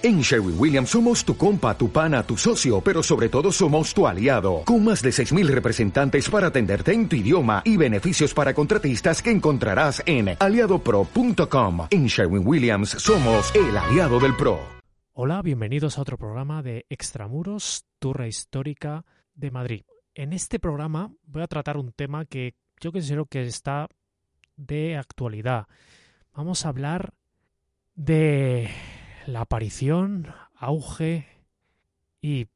En Sherwin Williams somos tu compa, tu pana, tu socio, pero sobre todo somos tu aliado, con más de 6.000 representantes para atenderte en tu idioma y beneficios para contratistas que encontrarás en aliadopro.com. En Sherwin Williams somos el aliado del PRO. Hola, bienvenidos a otro programa de Extramuros, Turra Histórica de Madrid. En este programa voy a tratar un tema que yo considero que está de actualidad. Vamos a hablar de la aparición, auge y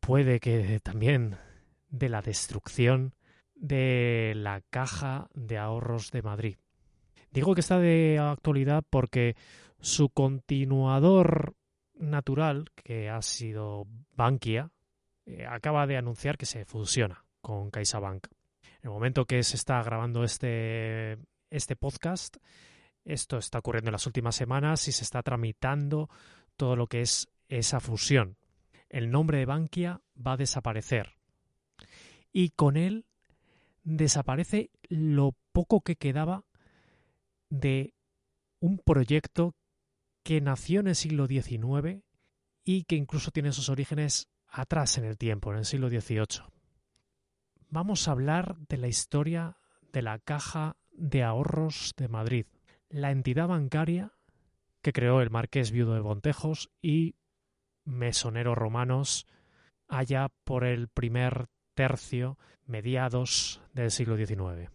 puede que también de la destrucción de la Caja de Ahorros de Madrid. Digo que está de actualidad porque su continuador natural, que ha sido Bankia, eh, acaba de anunciar que se fusiona con CaixaBank. En el momento que se está grabando este, este podcast, esto está ocurriendo en las últimas semanas y se está tramitando todo lo que es esa fusión. El nombre de Bankia va a desaparecer. Y con él desaparece lo poco que quedaba de un proyecto que nació en el siglo XIX y que incluso tiene sus orígenes atrás en el tiempo, en el siglo XVIII. Vamos a hablar de la historia de la Caja de Ahorros de Madrid, la entidad bancaria que creó el marqués viudo de Bontejos y mesoneros romanos allá por el primer tercio, mediados del siglo XIX.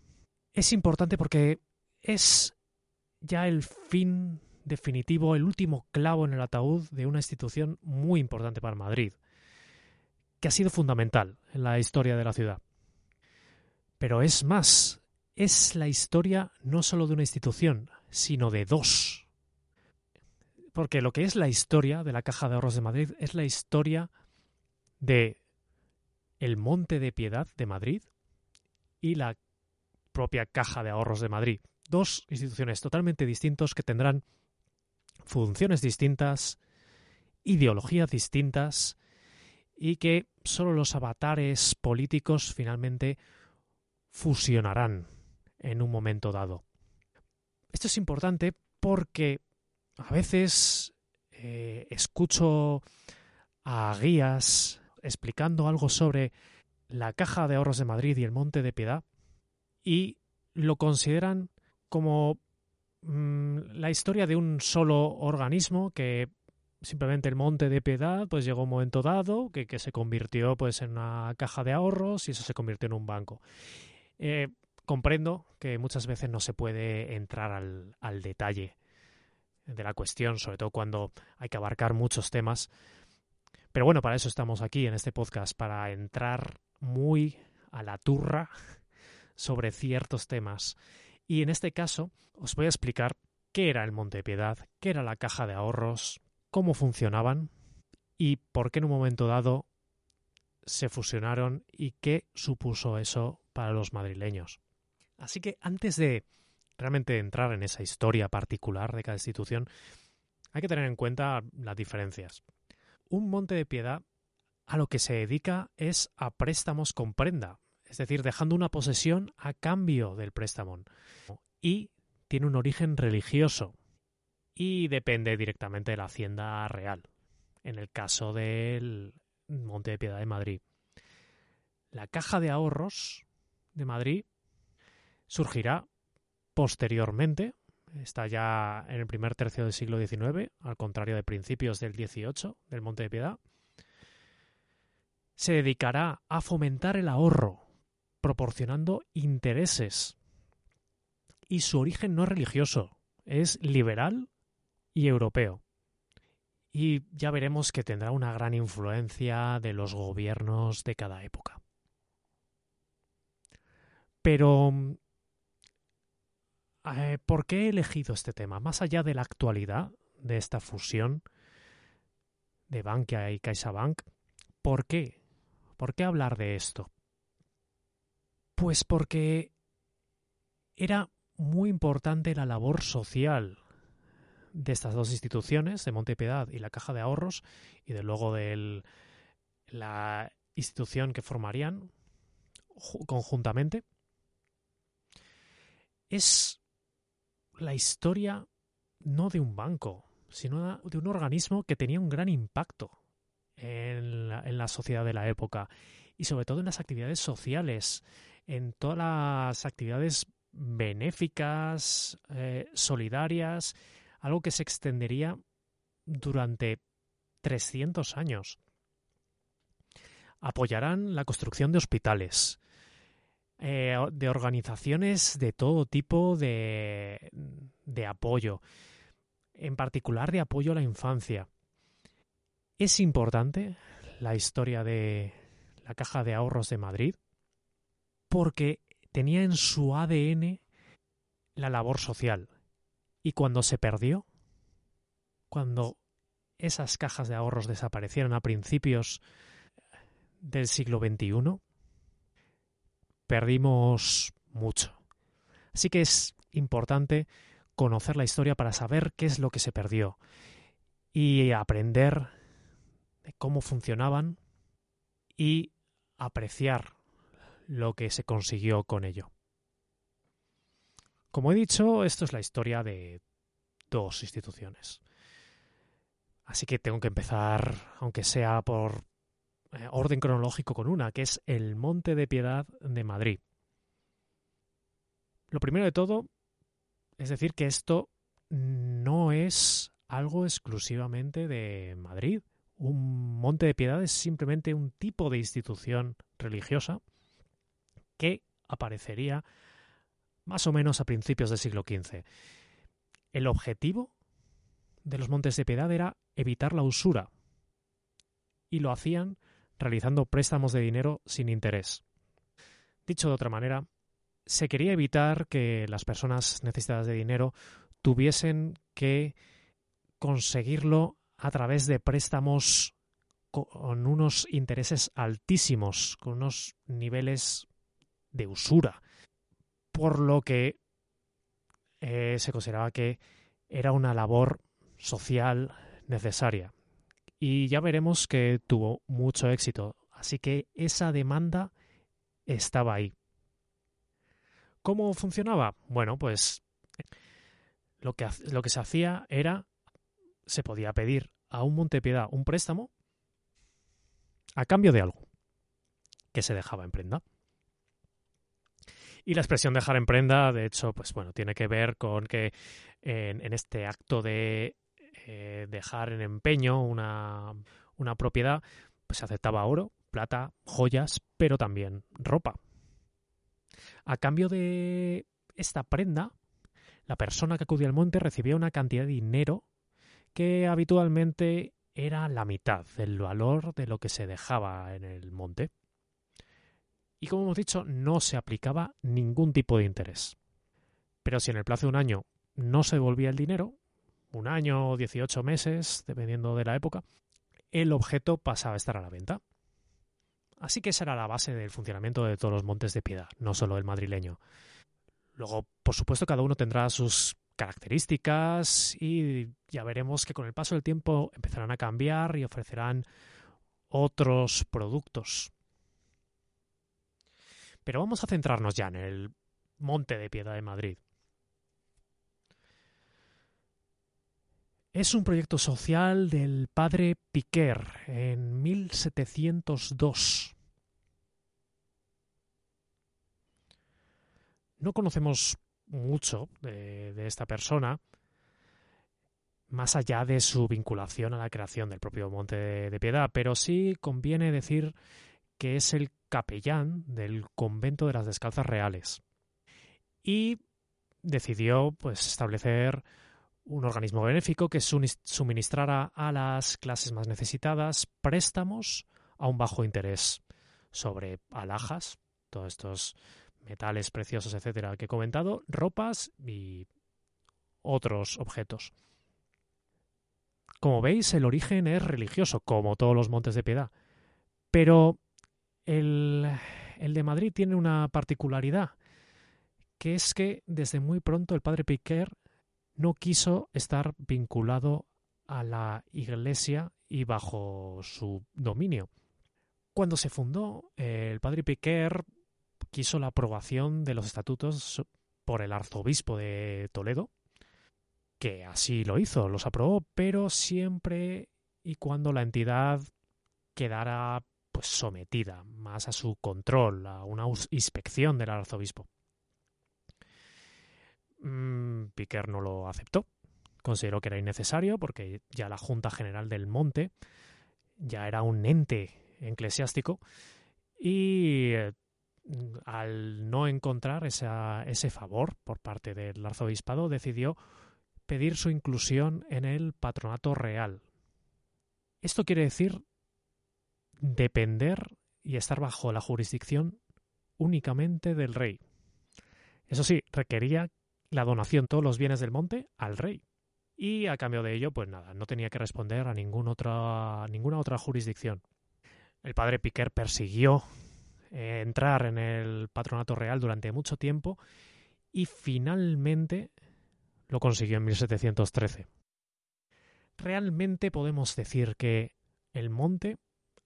Es importante porque es ya el fin definitivo, el último clavo en el ataúd de una institución muy importante para Madrid, que ha sido fundamental en la historia de la ciudad. Pero es más, es la historia no solo de una institución, sino de dos. Porque lo que es la historia de la Caja de Ahorros de Madrid es la historia de el Monte de Piedad de Madrid y la propia Caja de Ahorros de Madrid. Dos instituciones totalmente distintas que tendrán funciones distintas, ideologías distintas y que solo los avatares políticos finalmente fusionarán en un momento dado. Esto es importante porque a veces eh, escucho a guías explicando algo sobre la Caja de Ahorros de Madrid y el Monte de Piedad y lo consideran como mm, la historia de un solo organismo que simplemente el Monte de Piedad pues llegó un momento dado que, que se convirtió pues en una caja de ahorros y eso se convirtió en un banco. Eh, comprendo que muchas veces no se puede entrar al, al detalle de la cuestión, sobre todo cuando hay que abarcar muchos temas. Pero bueno, para eso estamos aquí en este podcast, para entrar muy a la turra sobre ciertos temas. Y en este caso os voy a explicar qué era el Monte de Piedad, qué era la caja de ahorros, cómo funcionaban y por qué en un momento dado se fusionaron y qué supuso eso para los madrileños. Así que antes de realmente entrar en esa historia particular de cada institución, hay que tener en cuenta las diferencias. Un monte de piedad a lo que se dedica es a préstamos con prenda, es decir, dejando una posesión a cambio del préstamo. Y tiene un origen religioso y depende directamente de la hacienda real, en el caso del Monte de Piedad de Madrid. La caja de ahorros de Madrid surgirá posteriormente, está ya en el primer tercio del siglo XIX, al contrario de principios del XVIII, del Monte de Piedad, se dedicará a fomentar el ahorro, proporcionando intereses. Y su origen no es religioso, es liberal y europeo. Y ya veremos que tendrá una gran influencia de los gobiernos de cada época. Pero eh, ¿Por qué he elegido este tema? Más allá de la actualidad de esta fusión de Bankia y CaixaBank, ¿por qué? ¿Por qué hablar de esto? Pues porque era muy importante la labor social de estas dos instituciones, de Montepiedad y la Caja de Ahorros, y de luego de la institución que formarían conjuntamente. Es la historia no de un banco, sino de un organismo que tenía un gran impacto en la, sociedad de la época y sobre todo en las actividades sociales, en todas las actividades benéficas, eh, solidarias, algo que se extendería durante 300 años. Apoyarán la construcción de hospitales, eh, de organizaciones de todo tipo de, de apoyo, en particular de apoyo a la infancia. Es importante la historia de la Caja de Ahorros de Madrid porque tenía en su ADN la labor social. Y cuando se perdió, cuando esas cajas de ahorros desaparecieron a principios del siglo XXI, perdimos mucho. Así que es importante conocer la historia para saber qué es lo que se perdió y aprender de cómo funcionaban y apreciar lo que se consiguió con ello. Como he dicho, esto es la historia de dos instituciones. Así que tengo que empezar, aunque sea por orden cronológico, con una, que es el Monte de Piedad de Madrid. Lo primero de todo es decir que esto no es algo exclusivamente de Madrid. Un Monte de Piedad es simplemente un tipo de institución religiosa que aparecería más o menos a principios del siglo XV. El objetivo de los Montes de Piedad era evitar la usura y lo hacían realizando préstamos de dinero sin interés. Dicho de otra manera, se quería evitar que las personas necesitadas de dinero tuviesen que conseguirlo a través de préstamos con unos intereses altísimos, con unos niveles de usura, por lo que eh, se consideraba que era una labor social necesaria. Y ya veremos que tuvo mucho éxito, así que esa demanda estaba ahí. ¿Cómo funcionaba? Bueno, pues lo que, lo que se hacía era, se podía pedir a un Montepiedad un préstamo a cambio de algo que se dejaba en prenda. Y la expresión dejar en prenda, de hecho, pues bueno, tiene que ver con que en, este acto de eh, dejar en empeño una, una propiedad, pues se aceptaba oro, plata, joyas, pero también ropa. A cambio de esta prenda, la persona que acudía al monte recibía una cantidad de dinero que habitualmente era la mitad del valor de lo que se dejaba en el monte y como hemos dicho, no se aplicaba ningún tipo de interés. Pero si en el plazo de un año no se devolvía el dinero, un año o 18 meses, dependiendo de la época, el objeto pasaba a estar a la venta. Así que esa era la base del funcionamiento de todos los montes de piedad, no solo el madrileño. Luego, por supuesto, cada uno tendrá sus características y ya veremos que con el paso del tiempo empezarán a cambiar y ofrecerán otros productos. Pero vamos a centrarnos ya en el Monte de Piedad de Madrid. Es un proyecto social del padre Piquer en 1702. No conocemos mucho de, esta persona, más allá de su vinculación a la creación del propio Monte de Piedad, pero sí conviene decir que es el capellán del convento de las Descalzas Reales. Y decidió pues establecer un organismo benéfico que suministrara a las clases más necesitadas préstamos a un bajo interés sobre alhajas, todos estos metales preciosos, etcétera, que he comentado, ropas y otros objetos. Como veis, el origen es religioso, como todos los montes de piedad, pero el, de Madrid tiene una particularidad, que es que desde muy pronto el padre Piquer no quiso estar vinculado a la Iglesia y bajo su dominio. Cuando se fundó, el padre Piquer quiso la aprobación de los estatutos por el arzobispo de Toledo que así lo hizo, los aprobó, pero siempre y cuando la entidad quedara pues sometida más a su control, a una inspección del arzobispo. Mm, Piquer no lo aceptó. Consideró que era innecesario porque ya la Junta General del Monte ya era un ente eclesiástico y eh, al no encontrar ese favor por parte del arzobispado decidió pedir su inclusión en el patronato real. Esto quiere decir depender y estar bajo la jurisdicción únicamente del rey. Eso sí, requería la donación todos los bienes del monte al rey. Y a cambio de ello, pues nada, no tenía que responder a ninguna otra, ninguna otra jurisdicción. El padre Piquer persiguió eh, entrar en el patronato real durante mucho tiempo y finalmente lo consiguió en 1713. Realmente podemos decir que el monte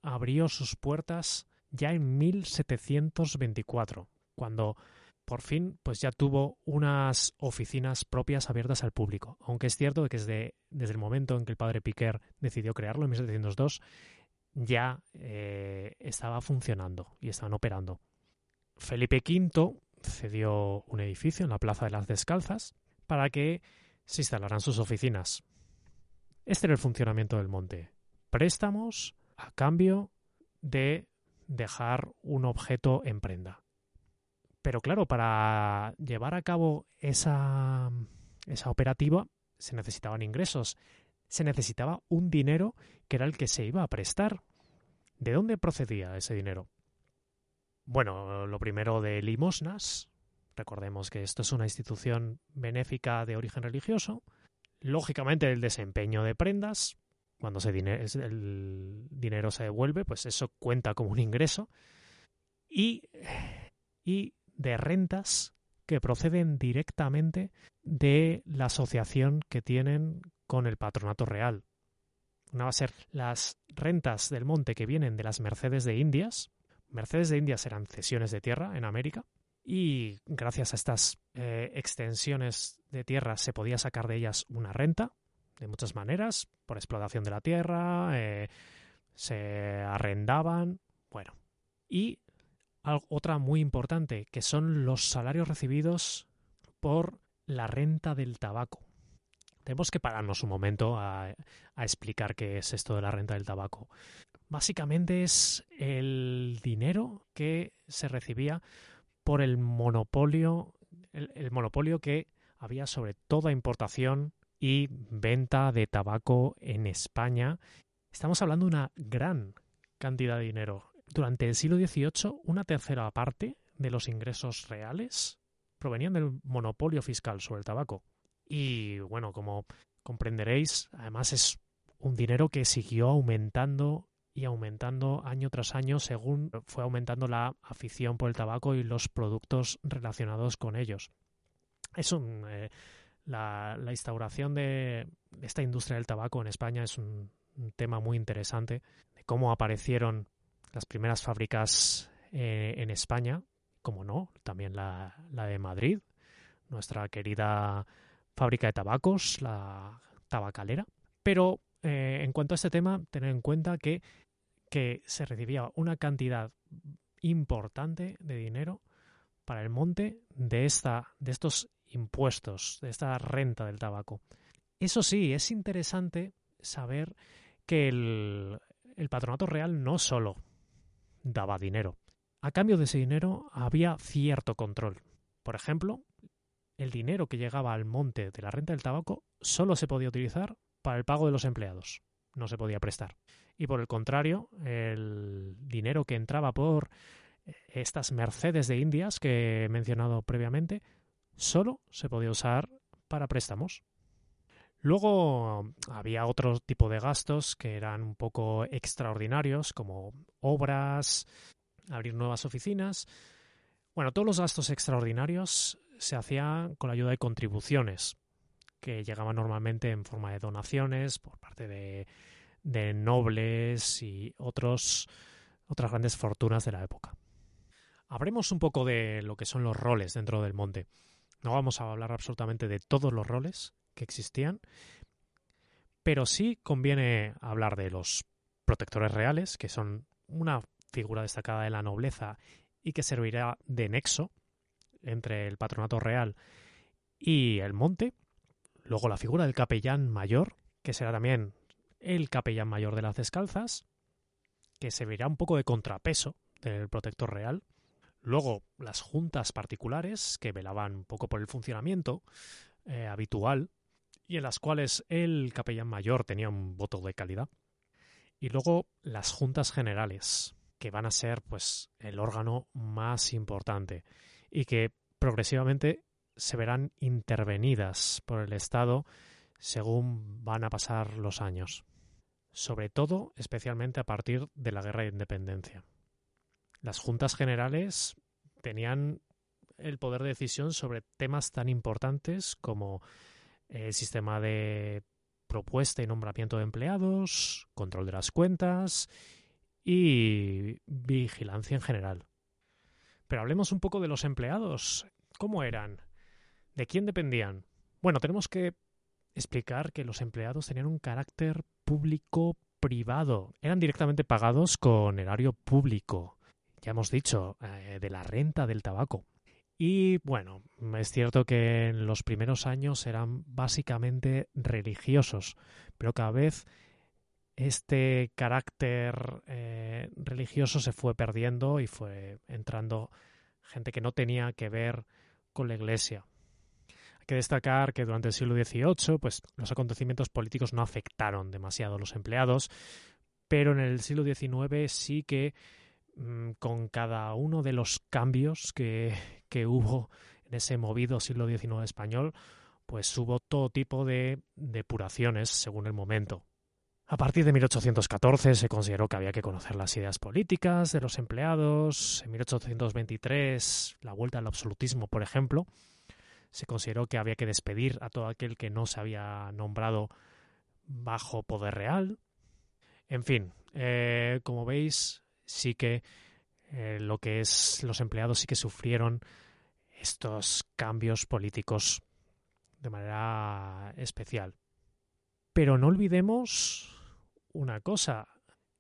abrió sus puertas ya en 1724, cuando por fin pues ya tuvo unas oficinas propias abiertas al público. Aunque es cierto que desde, desde el momento en que el padre Piquer decidió crearlo en 1702, ya eh, estaba funcionando y estaban operando. Felipe V cedió un edificio en la Plaza de las Descalzas para que se instalaran sus oficinas. Este era el funcionamiento del monte. Préstamos a cambio de dejar un objeto en prenda. Pero claro, para llevar a cabo esa, esa operativa se necesitaban ingresos, se necesitaba un dinero que era el que se iba a prestar. ¿De dónde procedía ese dinero? Bueno, lo primero de limosnas. Recordemos que esto es una institución benéfica de origen religioso. Lógicamente el desempeño de prendas, cuando se el dinero se devuelve, pues eso cuenta como un ingreso. Y de rentas que proceden directamente de la asociación que tienen con el patronato real. Una va a ser las rentas del monte que vienen de las Mercedes de Indias. Mercedes de Indias eran cesiones de tierra en América y gracias a estas eh, extensiones de tierra se podía sacar de ellas una renta de muchas maneras, por explotación de la tierra, eh, se arrendaban, bueno. Y otra muy importante, que son los salarios recibidos por la renta del tabaco. Tenemos que pararnos un momento a, explicar qué es esto de la renta del tabaco. Básicamente es el dinero que se recibía por el monopolio, el monopolio que había sobre toda importación y venta de tabaco en España. Estamos hablando de una gran cantidad de dinero. Durante el siglo XVIII, una tercera parte de los ingresos reales provenían del monopolio fiscal sobre el tabaco. Y bueno, como comprenderéis, además es un dinero que siguió aumentando y aumentando año tras año según fue aumentando la afición por el tabaco y los productos relacionados con ellos. Es un, eh, la, instauración de esta industria del tabaco en España es un, tema muy interesante, de cómo aparecieron las primeras fábricas eh, en España, como no, también la, de Madrid, nuestra querida fábrica de tabacos, la tabacalera. Pero eh, en cuanto a este tema, tener en cuenta que, que se recibía una cantidad importante de dinero para el monte de, esta, de estos impuestos, de esta renta del tabaco. Eso sí, es interesante saber que el, el patronato real no solo daba dinero. A cambio de ese dinero había cierto control. Por ejemplo, el dinero que llegaba al monte de la renta del tabaco solo se podía utilizar para el pago de los empleados, no se podía prestar. Y por el contrario, el dinero que entraba por estas Mercedes de Indias que he mencionado previamente solo se podía usar para préstamos. Luego había otro tipo de gastos que eran un poco extraordinarios, como obras, abrir nuevas oficinas. Bueno, todos los gastos extraordinarios se hacían con la ayuda de contribuciones, que llegaban normalmente en forma de donaciones por parte de, de nobles y otros, otras grandes fortunas de la época. Hablemos un poco de lo que son los roles dentro del monte. No vamos a hablar absolutamente de todos los roles que existían, pero sí conviene hablar de los protectores reales, que son una figura destacada de la nobleza y que servirá de nexo entre el patronato real y el monte. Luego la figura del capellán mayor, que será también el capellán mayor de las descalzas, que servirá un poco de contrapeso del protector real. Luego las juntas particulares, que velaban un poco por el funcionamiento eh, habitual y en las cuales el capellán mayor tenía un voto de calidad. Y luego las juntas generales, que van a ser pues el órgano más importante y que progresivamente se verán intervenidas por el Estado según van a pasar los años, sobre todo especialmente a partir de la Guerra de Independencia. Las juntas generales tenían el poder de decisión sobre temas tan importantes como el sistema de propuesta y nombramiento de empleados, control de las cuentas y vigilancia en general. Pero hablemos un poco de los empleados. ¿Cómo eran? ¿De quién dependían? Bueno, tenemos que explicar que los empleados tenían un carácter público-privado. Eran directamente pagados con erario público. Ya hemos dicho, eh, de la renta del tabaco. Y bueno, es cierto que en los primeros años eran básicamente religiosos, pero cada vez este carácter eh, religioso se fue perdiendo y fue entrando gente que no tenía que ver con la Iglesia. Hay que destacar que durante el siglo XVIII pues, los acontecimientos políticos no afectaron demasiado a los empleados, pero en el siglo XIX sí que Mm, con cada uno de los cambios que, que hubo en ese movido siglo XIX español, pues hubo todo tipo de depuraciones según el momento. A partir de 1814 se consideró que había que conocer las ideas políticas de los empleados. En 1823, la vuelta al absolutismo, por ejemplo, se consideró que había que despedir a todo aquel que no se había nombrado bajo poder real. En fin, eh, como veis, sí que eh, lo que es los empleados sí que sufrieron estos cambios políticos de manera especial. Pero no olvidemos una cosa,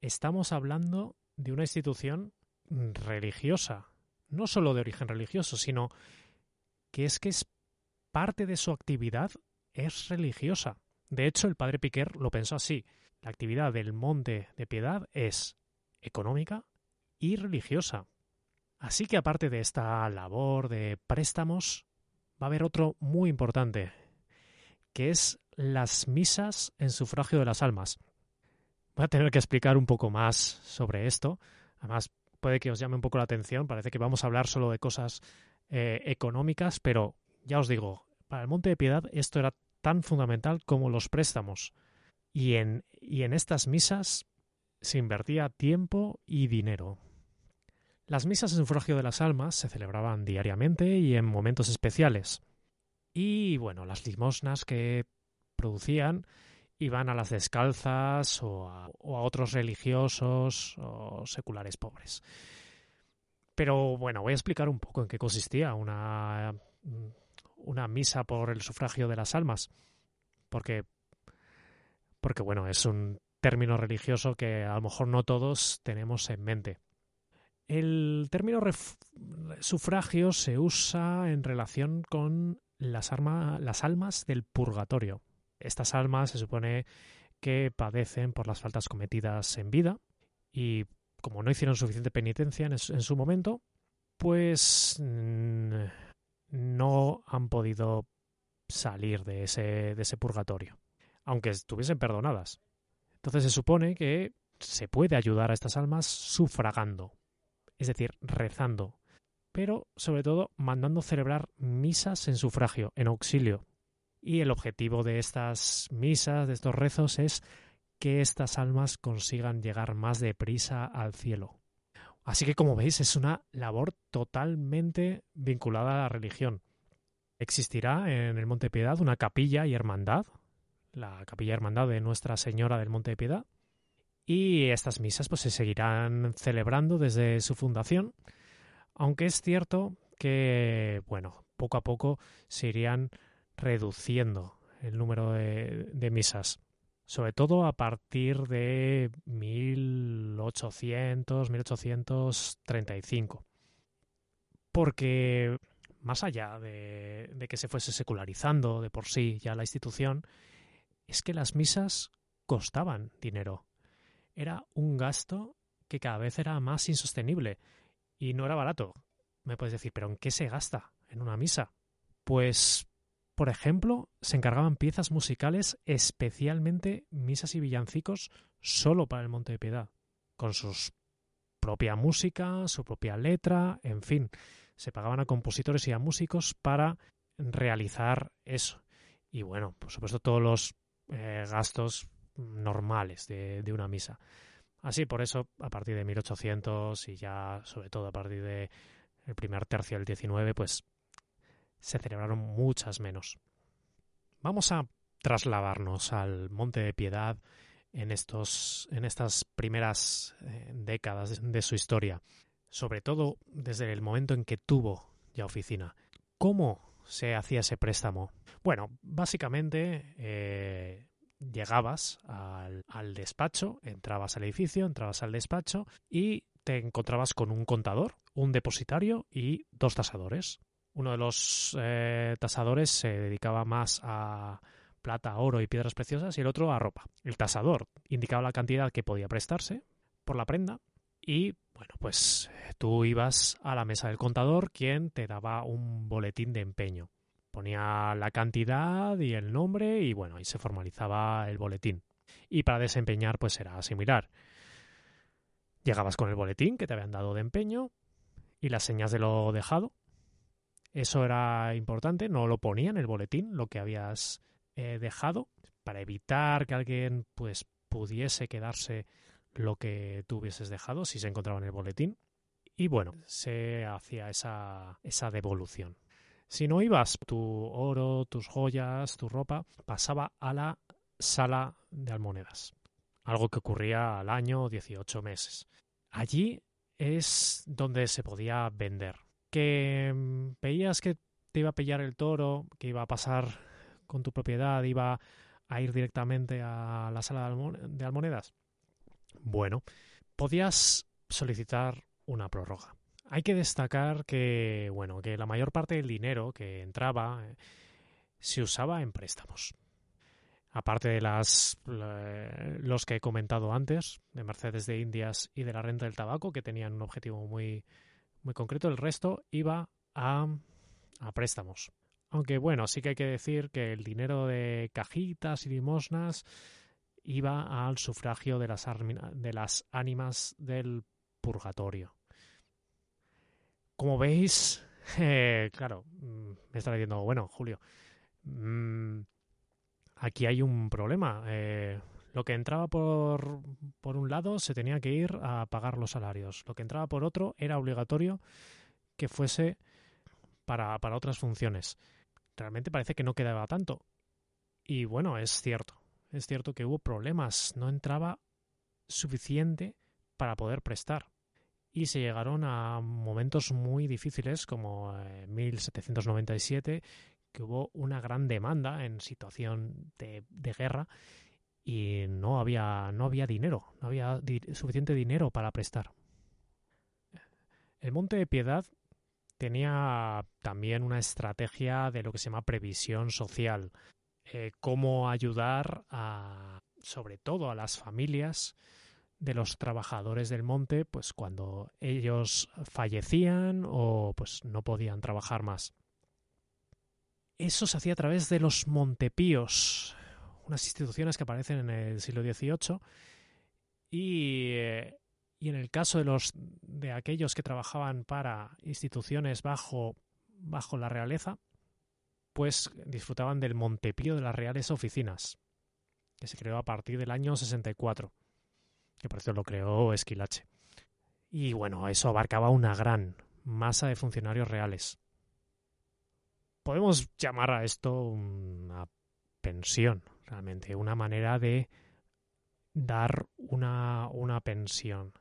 estamos hablando de una institución religiosa, no solo de origen religioso, sino que es que es parte de su actividad es religiosa. De hecho, el padre Piquer lo pensó así. La actividad del Monte de Piedad es económica y religiosa. Así que aparte de esta labor de préstamos, va a haber otro muy importante, que es las misas en sufragio de las almas. Voy a tener que explicar un poco más sobre esto. Además, puede que os llame un poco la atención. Parece que vamos a hablar solo de cosas eh, económicas, pero ya os digo, para el Monte de Piedad esto era tan fundamental como los préstamos. Y en, y en estas misas se invertía tiempo y dinero. Las misas en sufragio de las almas se celebraban diariamente y en momentos especiales. Y bueno, las limosnas que producían iban a las descalzas o a, otros religiosos o seculares pobres. Pero bueno, voy a explicar un poco en qué consistía una, una misa por el sufragio de las almas. Porque, porque bueno, es un término religioso que a lo mejor no todos tenemos en mente. El término sufragio se usa en relación con las, almas del purgatorio. Estas almas se supone que padecen por las faltas cometidas en vida y como no hicieron suficiente penitencia en, su momento, pues no han podido salir de ese purgatorio, aunque estuviesen perdonadas. Entonces se supone que se puede ayudar a estas almas sufragando, es decir, rezando, pero sobre todo mandando celebrar misas en sufragio, en auxilio. Y el objetivo de estas misas, de estos rezos, es que estas almas consigan llegar más deprisa al cielo. Así que, como veis, es una labor totalmente vinculada a la religión. Existirá en el Monte Piedad una capilla y hermandad la capilla hermandad de Nuestra Señora del Monte de Piedad. Y estas misas pues se seguirán celebrando desde su fundación, aunque es cierto que, bueno, poco a poco se irían reduciendo el número de, misas, sobre todo a partir de 1800, 1835. Porque más allá de, de, que se fuese secularizando de por sí ya la institución, es que las misas costaban dinero. Era un gasto que cada vez era más insostenible y no era barato. Me puedes decir, ¿pero en qué se gasta en una misa? Pues, por ejemplo, se encargaban piezas musicales, especialmente misas y villancicos, solo para el Monte de Piedad, con su propia música, su propia letra, en fin, se pagaban a compositores y a músicos para realizar eso. Y bueno, por supuesto, todos los eh, gastos normales de, de, una misa. Así, por eso, a partir de 1800 y ya, sobre todo, a partir del el primer tercio del 19, pues se celebraron muchas menos. Vamos a trasladarnos al Monte de Piedad en, estos, en estas primeras eh, décadas de su historia, sobre todo desde el momento en que tuvo ya oficina. ¿Cómo se hacía ese préstamo? Bueno, básicamente eh, llegabas al, despacho, entrabas al edificio, entrabas al despacho y te encontrabas con un contador, un depositario y dos tasadores. Uno de los eh, tasadores se dedicaba más a plata, oro y piedras preciosas y el otro a ropa. El tasador indicaba la cantidad que podía prestarse por la prenda y bueno, pues tú ibas a la mesa del contador quien te daba un boletín de empeño. Ponía la cantidad y el nombre y bueno, ahí se formalizaba el boletín. Y para desempeñar pues era similar. Llegabas con el boletín que te habían dado de empeño y las señas de lo dejado eso era importante, no lo ponía en el boletín, lo que habías eh, dejado, para evitar que alguien pues pudiese quedarse lo que tú hubieses dejado si se encontraba en el boletín. Y bueno, se hacía esa, esa devolución. Si no ibas, tu oro, tus joyas, tu ropa, pasaba a la sala de almonedas. Algo que ocurría al año 18 meses. Allí es donde se podía vender que mm, veías que te iba a pillar el toro, que iba a pasar con tu propiedad, iba a ir directamente a la sala de almonedas. Bueno, podías solicitar una prórroga. Hay que destacar que, bueno, que la mayor parte del dinero que entraba eh, se usaba en préstamos. Aparte de las los que he comentado antes, de Mercedes de Indias y de la renta del tabaco, que tenían un objetivo muy, muy concreto, el resto iba a, a préstamos. Aunque bueno, sí que hay que decir que el dinero de cajitas y limosnas iba al sufragio de las, de las ánimas del purgatorio. Como veis, eh, claro, mm, me está diciendo, bueno, Julio, mmm, aquí hay un problema. Eh, lo que entraba por, por un lado se tenía que ir a pagar los salarios. Lo que entraba por otro era obligatorio que fuese para, para otras funciones. Realmente parece que no quedaba tanto. Y bueno, es cierto. Es cierto que hubo problemas. No entraba suficiente para poder prestar. Y se llegaron a momentos muy difíciles como en 1797, que hubo una gran demanda en situación de, de guerra y no había, no había dinero, no había suficiente dinero para prestar. El Monte de Piedad tenía también una estrategia de lo que se llama previsión social, eh, cómo ayudar a, sobre todo a las familias de los trabajadores del monte, pues cuando ellos fallecían o pues no podían trabajar más. Eso se hacía a través de los montepíos, unas instituciones que aparecen en el siglo XVIII y, y en el caso de, los, de aquellos que trabajaban para instituciones bajo, bajo la realeza, pues disfrutaban del Montepío de las Reales Oficinas, que se creó a partir del año 64, que por eso lo creó Esquilache. Y bueno, eso abarcaba una gran masa de funcionarios reales. Podemos llamar a esto una pensión, realmente, una manera de dar una, una pensión.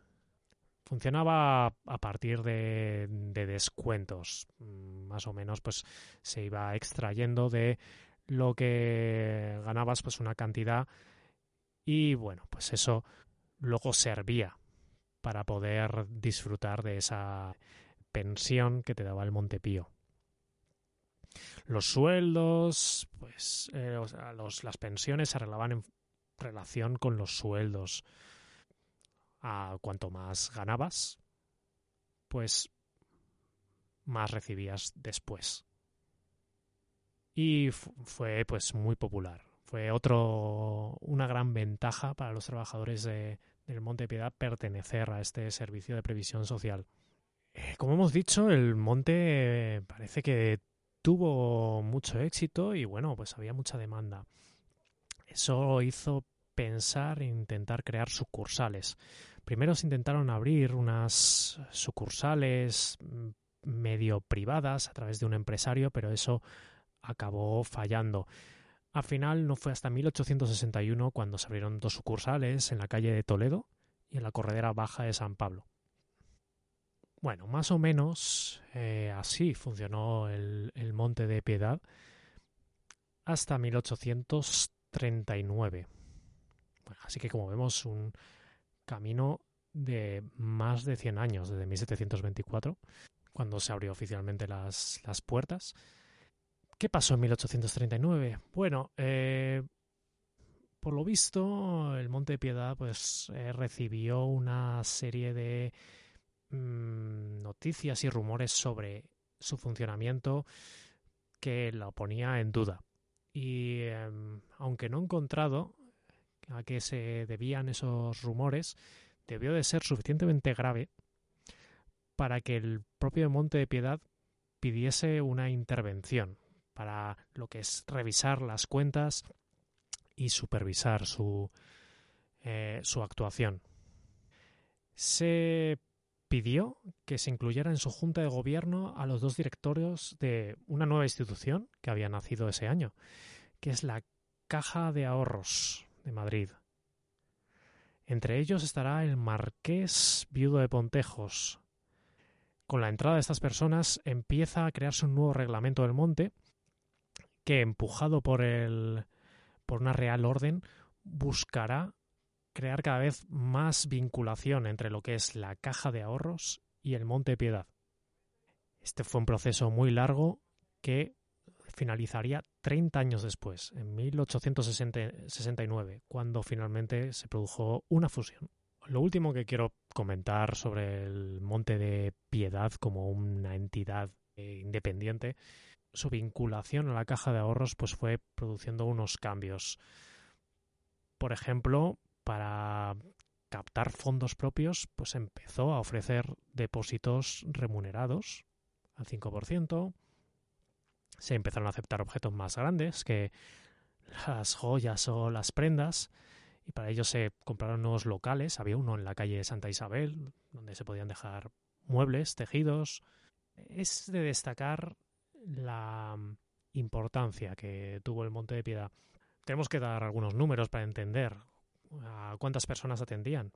Funcionaba a partir de, de, descuentos. Más o menos, pues se iba extrayendo de lo que ganabas pues una cantidad y bueno, pues eso luego servía para poder disfrutar de esa pensión que te daba el Montepío. Los sueldos, pues eh, las pensiones se arreglaban en relación con los sueldos. A cuanto más ganabas, pues más recibías después. Y fue pues muy popular. Fue otro una gran ventaja para los trabajadores de, del Monte Piedad pertenecer a este servicio de previsión social. Eh, como hemos dicho, el monte eh, parece que tuvo mucho éxito y bueno, pues había mucha demanda. Eso hizo pensar e intentar crear sucursales. Primero se intentaron abrir unas sucursales mm, medio privadas a través de un empresario, pero eso acabó fallando. Al final no fue hasta 1861 cuando se abrieron dos sucursales en la calle de Toledo y en la corredera baja de San Pablo. Bueno, más o menos eh, así funcionó el, Monte de Piedad hasta 1839. así que como vemos un camino de más de 100 años, desde 1724, cuando se abrió oficialmente las puertas. ¿Qué pasó en 1839? Bueno, eh, por lo visto, el Monte de Piedad pues, eh, recibió una serie de Mm, noticias y rumores sobre su funcionamiento que lo ponía en duda. Y em, aunque no he encontrado a qué se debían esos rumores, debió de ser suficientemente grave para que el propio Monte de Piedad pidiese una intervención para lo que es revisar las cuentas y supervisar su, eh, su actuación. Se pidió que se incluyera en su junta de gobierno a los dos directorios de una nueva institución que había nacido ese año, que es la Caja de Ahorros de Madrid. Entre ellos estará el marqués viudo de Pontejos. Con la entrada de estas personas empieza a crearse un nuevo reglamento del monte que, empujado por, el, por una real orden, buscará crear cada vez más vinculación entre lo que es la caja de ahorros y el Monte Piedad. Este fue un proceso muy largo que finalizaría 30 años después, en 1869, cuando finalmente se produjo una fusión. Lo último que quiero comentar sobre el Monte de Piedad como una entidad eh, independiente, su vinculación a la caja de ahorros pues fue produciendo unos cambios. Por ejemplo, para captar fondos propios, pues empezó a ofrecer depósitos remunerados al 5%. Se empezaron a aceptar objetos más grandes que las joyas o las prendas y para ello se compraron nuevos locales. Había uno en la calle Santa Isabel donde se podían dejar muebles, tejidos. Es de destacar la importancia que tuvo el Monte de Piedad. Tenemos que dar algunos números para entender a cuántas personas atendían.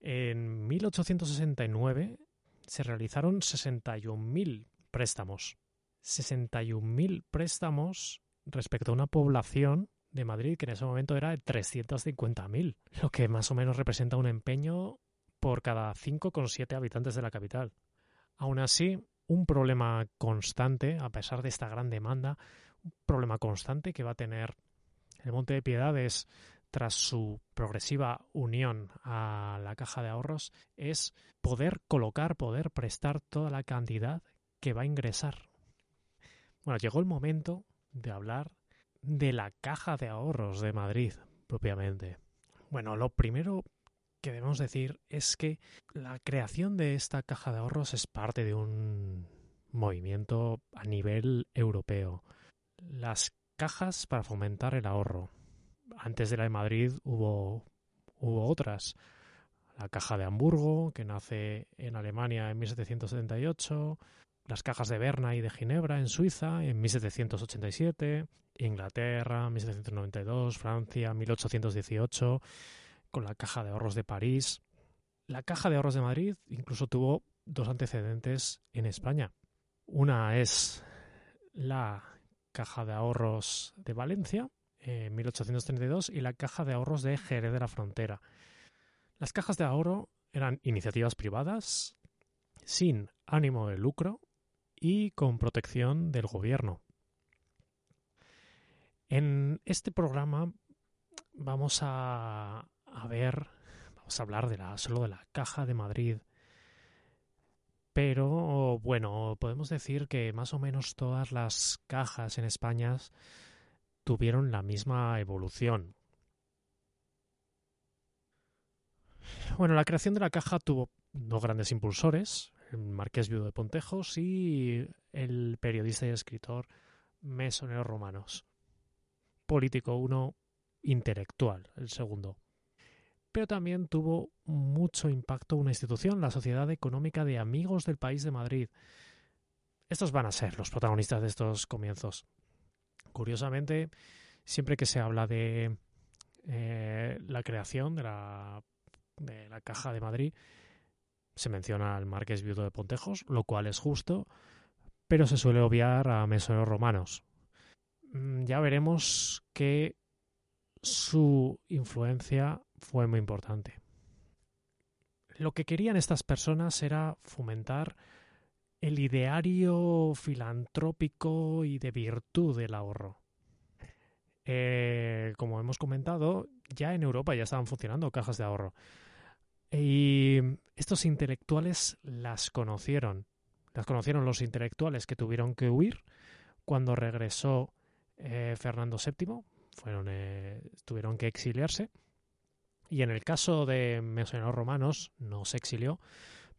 En 1869 se realizaron 61.000 préstamos. 61.000 préstamos respecto a una población de Madrid que en ese momento era de 350.000, lo que más o menos representa un empeño por cada 5,7 habitantes de la capital. Aún así, un problema constante, a pesar de esta gran demanda, un problema constante que va a tener el Monte de Piedad es tras su progresiva unión a la caja de ahorros es poder colocar, poder prestar toda la cantidad que va a ingresar. Bueno, llegó el momento de hablar de la caja de ahorros de Madrid propiamente. Bueno, lo primero que debemos decir es que la creación de esta caja de ahorros es parte de un movimiento a nivel europeo. Las cajas para fomentar el ahorro. Antes de la de Madrid hubo, hubo otras. La caja de Hamburgo, que nace en Alemania en 1778, las cajas de Berna y de Ginebra en Suiza en 1787, Inglaterra 1792, Francia 1818, con la caja de ahorros de París. La caja de ahorros de Madrid incluso tuvo dos antecedentes en España. Una es la Caja de Ahorros de Valencia en 1832 y la Caja de Ahorros de Jerez de la Frontera. Las cajas de ahorro eran iniciativas privadas sin ánimo de lucro y con protección del gobierno. En este programa vamos a, a ver, vamos a hablar de la, solo de la Caja de Madrid. Pero bueno, podemos decir que más o menos todas las cajas en España tuvieron la misma evolución. Bueno, la creación de la caja tuvo dos grandes impulsores, el marqués viudo de Pontejos y el periodista y escritor Mesonero Romanos. Político uno, intelectual el segundo. Pero también tuvo mucho impacto una institución, la Sociedad Económica de Amigos del País de Madrid. Estos van a ser los protagonistas de estos comienzos. Curiosamente, siempre que se habla de eh, la creación de la, de la Caja de Madrid, se menciona al Marqués Viudo de Pontejos, lo cual es justo, pero se suele obviar a mesoneros romanos. Mm, ya veremos que su influencia fue muy importante. Lo que querían estas personas era fomentar el ideario filantrópico y de virtud del ahorro. Eh, como hemos comentado, ya en Europa ya estaban funcionando cajas de ahorro. Y estos intelectuales las conocieron. Las conocieron los intelectuales que tuvieron que huir cuando regresó eh, Fernando VII. Fueron, eh, tuvieron que exiliarse. Y en el caso de mesoneros romanos no se exilió,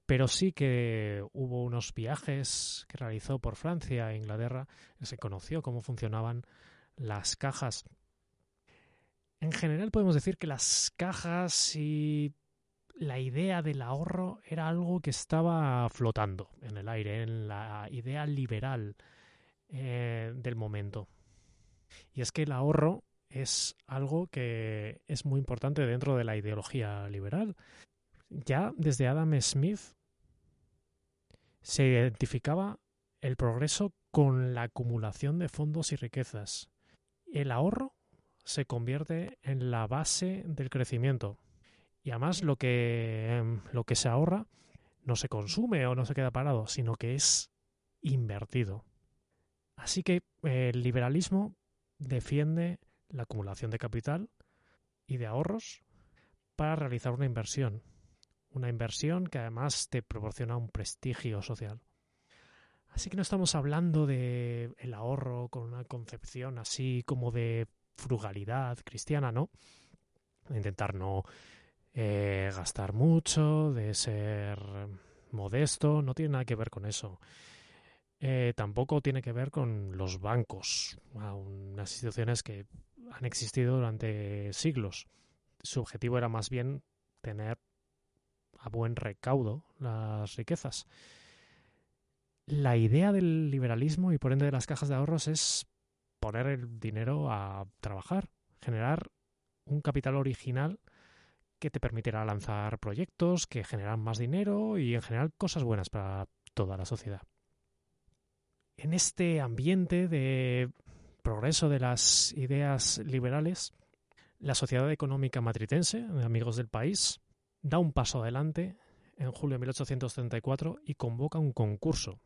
pero sí que hubo unos viajes que realizó por Francia e Inglaterra, se conoció cómo funcionaban las cajas. En general podemos decir que las cajas y la idea del ahorro era algo que estaba flotando en el aire, en la idea liberal eh, del momento. Y es que el ahorro es algo que es muy importante dentro de la ideología liberal. Ya desde Adam Smith se identificaba el progreso con la acumulación de fondos y riquezas. El ahorro se convierte en la base del crecimiento. Y además lo que, em, lo que se ahorra no se consume o no se queda parado, sino que es invertido. Así que el liberalismo defiende la acumulación de capital y de ahorros para realizar una inversión. Una inversión que además te proporciona un prestigio social. Así que no estamos hablando de el ahorro con una concepción así como de frugalidad cristiana, ¿no? intentar no eh, gastar mucho, de ser modesto, no tiene nada que ver con eso. Eh, tampoco tiene que ver con los bancos, unas instituciones que han existido durante siglos. Su objetivo era más bien tener a buen recaudo las riquezas. La idea del liberalismo y por ende de las cajas de ahorros es poner el dinero a trabajar, generar un capital original que te permitirá lanzar proyectos que generan más dinero y en general cosas buenas para toda la sociedad. En este ambiente de progreso de las ideas liberales, la Sociedad Económica Matritense, Amigos del País, da un paso adelante en julio de 1834 y convoca un concurso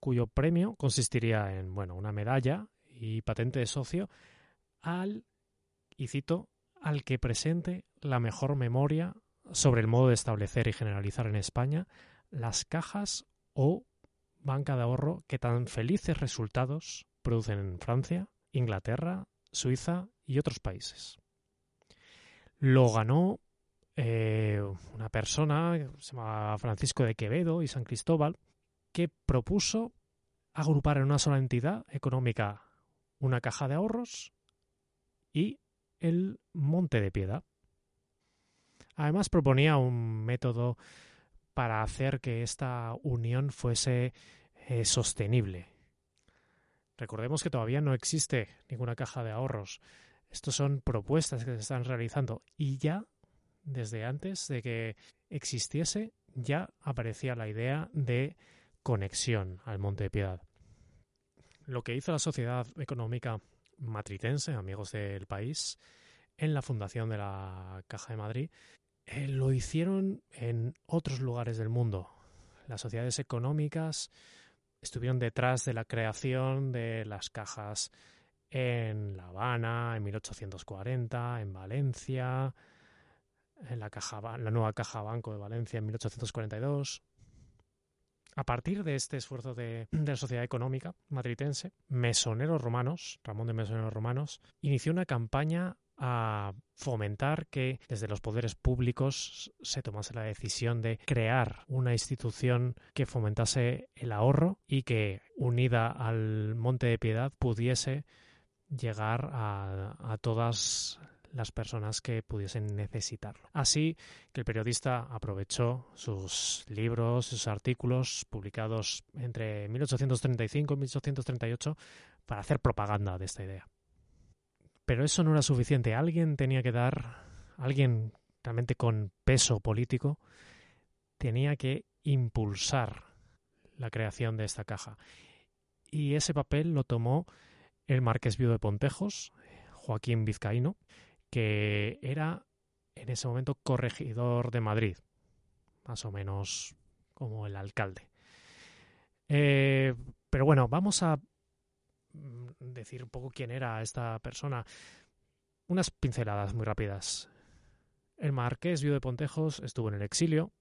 cuyo premio consistiría en bueno, una medalla y patente de socio al, y cito, al que presente la mejor memoria sobre el modo de establecer y generalizar en España las cajas o banca de ahorro que tan felices resultados producen en Francia, Inglaterra, Suiza y otros países. Lo ganó eh, una persona, se Francisco de Quevedo y San Cristóbal, que propuso agrupar en una sola entidad económica una caja de ahorros y el monte de piedad. Además proponía un método para hacer que esta unión fuese eh, sostenible. Recordemos que todavía no existe ninguna caja de ahorros. Estos son propuestas que se están realizando y ya desde antes de que existiese ya aparecía la idea de conexión al Monte de Piedad. lo que hizo la Sociedad Económica Matritense, amigos del país, en la fundación de la Caja de Madrid, eh, lo hicieron en otros lugares del mundo. Las sociedades económicas estuvieron detrás de la creación de las cajas en La Habana en 1840, en Valencia, en la, nueva Caja Banco de Valencia en 1842. A partir de este esfuerzo de, de, la sociedad económica madritense, Mesoneros Romanos, Ramón de Mesoneros Romanos, inició una campaña a fomentar que desde los poderes públicos se tomase la decisión de crear una institución que fomentase el ahorro y que, unida al Monte de Piedad, pudiese llegar a, a todas las personas que pudiesen necesitarlo. Así que el periodista aprovechó sus libros, sus artículos publicados entre 1835 y 1838 para hacer propaganda de esta idea. Pero eso no era suficiente. Alguien tenía que dar, alguien realmente con peso político, tenía que impulsar la creación de esta caja. Y ese papel lo tomó el marqués viudo de Pontejos, Joaquín Vizcaíno, que era en ese momento corregidor de Madrid, más o menos como el alcalde. Eh, pero bueno, vamos a decir un poco quién era esta persona. Unas pinceladas muy rápidas. El marqués viudo de Pontejos estuvo en el exilio,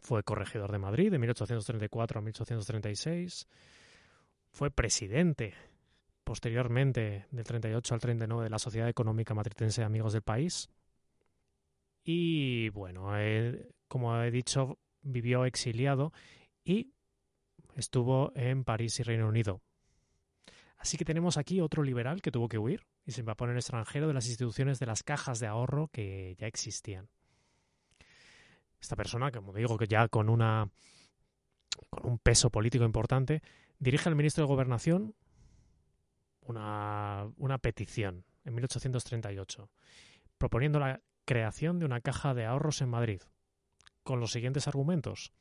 fue corregidor de Madrid de 1834 a 1836, fue presidente posteriormente del 38 al 39 de la Sociedad Económica Matritense Amigos del País y bueno, eh, como he dicho, vivió exiliado y estuvo en París y Reino Unido. Así que tenemos aquí otro liberal que tuvo que huir y se va a poner extranjero de las instituciones de las cajas de ahorro que ya existían. Esta persona, como digo, que ya con una con un peso político importante, dirige al ministro de Gobernación una, una petición en 1838, proponiendo la creación de una caja de ahorros en Madrid, con los siguientes argumentos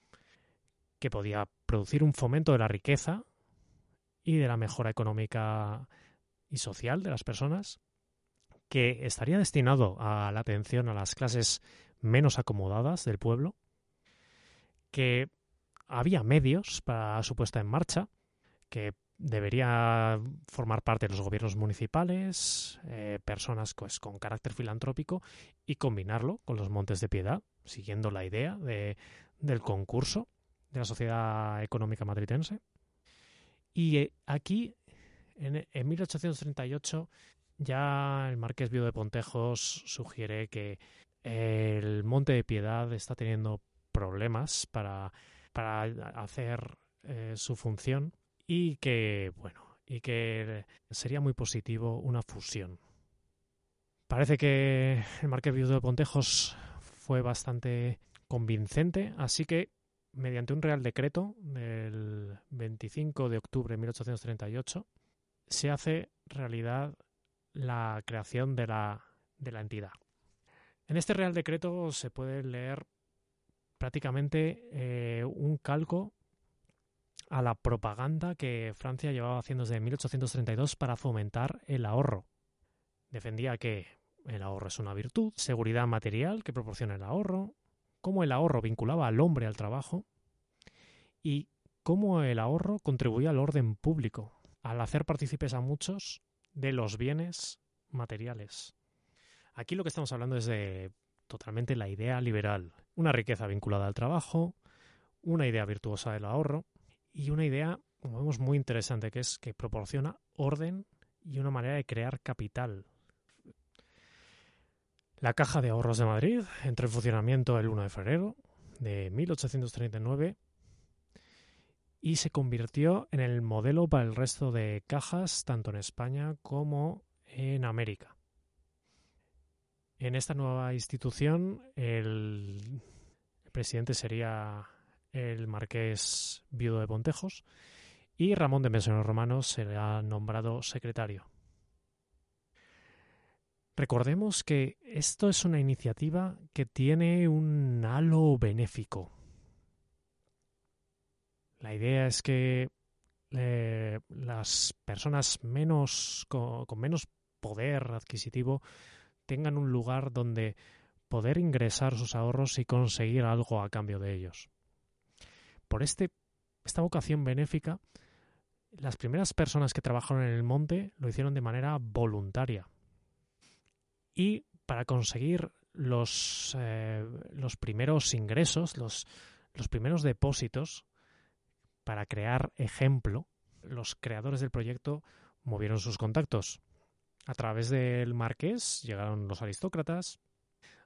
que podía producir un fomento de la riqueza y de la mejora económica y social de las personas, que estaría destinado a la atención a las clases menos acomodadas del pueblo, que había medios para su puesta en marcha, que debería formar parte de los gobiernos municipales, eh, personas pues, con carácter filantrópico y combinarlo con los Montes de Piedad, siguiendo la idea de, del concurso de la sociedad económica madritense. Y eh, aquí, en, 1838, ya el marqués Viudo de Pontejos sugiere que el Monte de Piedad está teniendo problemas para, para hacer eh, su función y que, bueno, y que sería muy positivo una fusión. Parece que el marqués Viudo de Pontejos fue bastante convincente, así que mediante un real decreto del 25 de octubre de 1838, se hace realidad la creación de la, entidad. En este real decreto se puede leer prácticamente eh, un calco a la propaganda que Francia llevaba haciendo desde 1832 para fomentar el ahorro. Defendía que el ahorro es una virtud, seguridad material que proporciona el ahorro, cómo el ahorro vinculaba al hombre al trabajo y cómo el ahorro contribuía al orden público, al hacer partícipes a muchos de los bienes materiales. Aquí lo que estamos hablando es de totalmente la idea liberal, una riqueza vinculada al trabajo, una idea virtuosa del ahorro y una idea, como vemos, muy interesante, que es que proporciona orden y una manera de crear capital la Caja de Ahorros de Madrid entró en funcionamiento el 1 de febrero de 1839 y se convirtió en el modelo para el resto de cajas tanto en España como en América. En esta nueva institución el presidente sería el marqués viudo de Pontejos y Ramón de Mesoneros Romanos será nombrado secretario. Recordemos que esto es una iniciativa que tiene un halo benéfico. La idea es que eh, las personas menos con, menos poder adquisitivo tengan un lugar donde poder ingresar sus ahorros y conseguir algo a cambio de ellos. Por este, esta vocación benéfica, las primeras personas que trabajaron en el monte lo hicieron de manera voluntaria. Y para conseguir los, eh, los primeros ingresos, los, los primeros depósitos, para crear ejemplo, los creadores del proyecto movieron sus contactos. A través del marqués llegaron los aristócratas,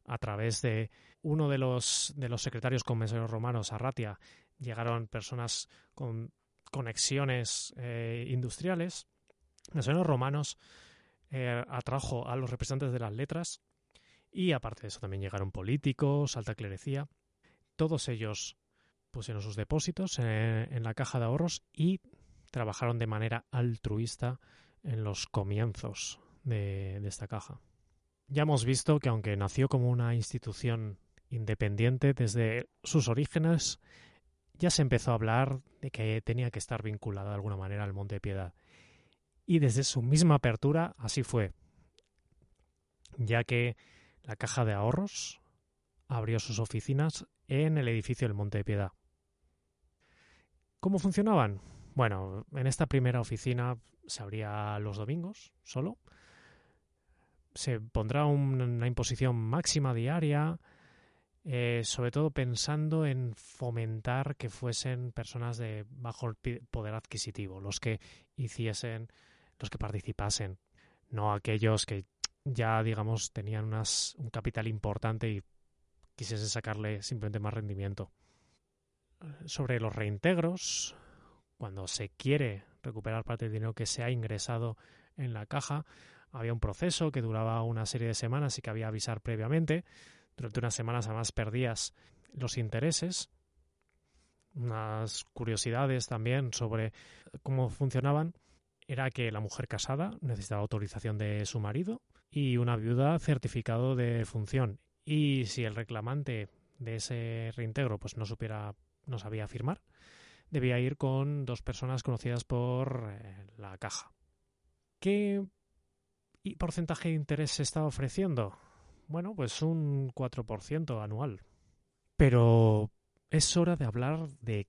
a través de uno de los, de los secretarios convencionales romanos, Arratia, llegaron personas con conexiones eh, industriales. Los romanos eh, atrajo a los representantes de las letras y aparte de eso también llegaron políticos, alta clerecía. Todos ellos pusieron sus depósitos en, la caja de ahorros y trabajaron de manera altruista en los comienzos de, de esta caja. Ya hemos visto que aunque nació como una institución independiente desde sus orígenes, ya se empezó a hablar de que tenía que estar vinculada de alguna manera al Monte de Piedad. Y desde su misma apertura así fue, ya que la Caja de Ahorros abrió sus oficinas en el edificio del Monte de Piedad. ¿Cómo funcionaban? Bueno, en esta primera oficina se abría los domingos solo. Se pondrá una imposición máxima diaria, eh, sobre todo pensando en fomentar que fuesen personas de bajo poder adquisitivo, los que hiciesen, los que participasen, no aquellos que ya, digamos, tenían unas, un capital importante y quisiesen sacarle simplemente más rendimiento sobre los reintegros, cuando se quiere recuperar parte del dinero que se ha ingresado en la caja, había un proceso que duraba una serie de semanas y que había avisar previamente. Durante unas semanas además perdías los intereses. Unas curiosidades también sobre cómo funcionaban era que la mujer casada necesitaba autorización de su marido y una viuda certificado de función. Y si el reclamante de ese reintegro pues no supiera no sabía firmar, debía ir con dos personas conocidas por eh, la caja. ¿Qué porcentaje de interés se está ofreciendo? Bueno, pues un 4% anual. Pero es hora de hablar de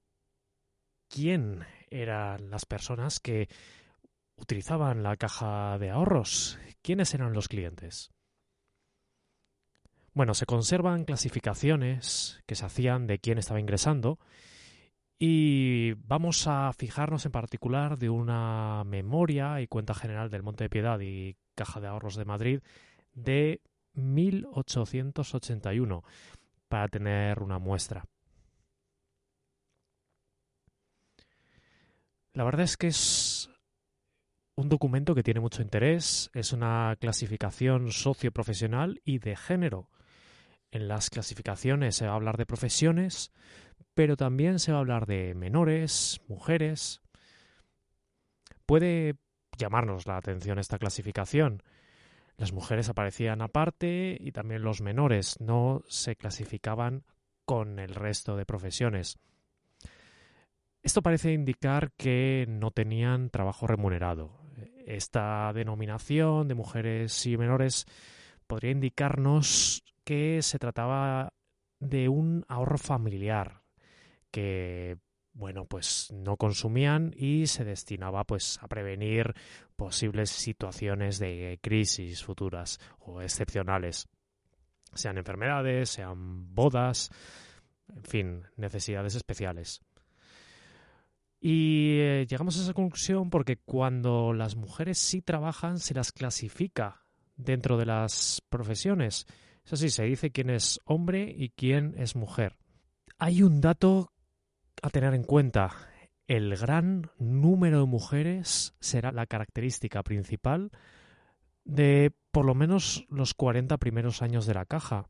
quién eran las personas que utilizaban la caja de ahorros. ¿Quiénes eran los clientes? Bueno, se conservan clasificaciones que se hacían de quién estaba ingresando y vamos a fijarnos en particular de una memoria y cuenta general del Monte de Piedad y Caja de Ahorros de Madrid de 1881 para tener una muestra. La verdad es que es un documento que tiene mucho interés, es una clasificación socioprofesional y de género en las clasificaciones se va a hablar de profesiones, pero también se va a hablar de menores, mujeres. Puede llamarnos la atención esta clasificación. Las mujeres aparecían aparte y también los menores no se clasificaban con el resto de profesiones. Esto parece indicar que no tenían trabajo remunerado. Esta denominación de mujeres y menores podría indicarnos que se trataba de un ahorro familiar que bueno, pues no consumían y se destinaba pues a prevenir posibles situaciones de crisis futuras o excepcionales, sean enfermedades, sean bodas, en fin, necesidades especiales. Y eh, llegamos a esa conclusión porque cuando las mujeres sí trabajan se las clasifica dentro de las profesiones eso sí, se dice quién es hombre y quién es mujer. Hay un dato a tener en cuenta. El gran número de mujeres será la característica principal de por lo menos los 40 primeros años de la caja.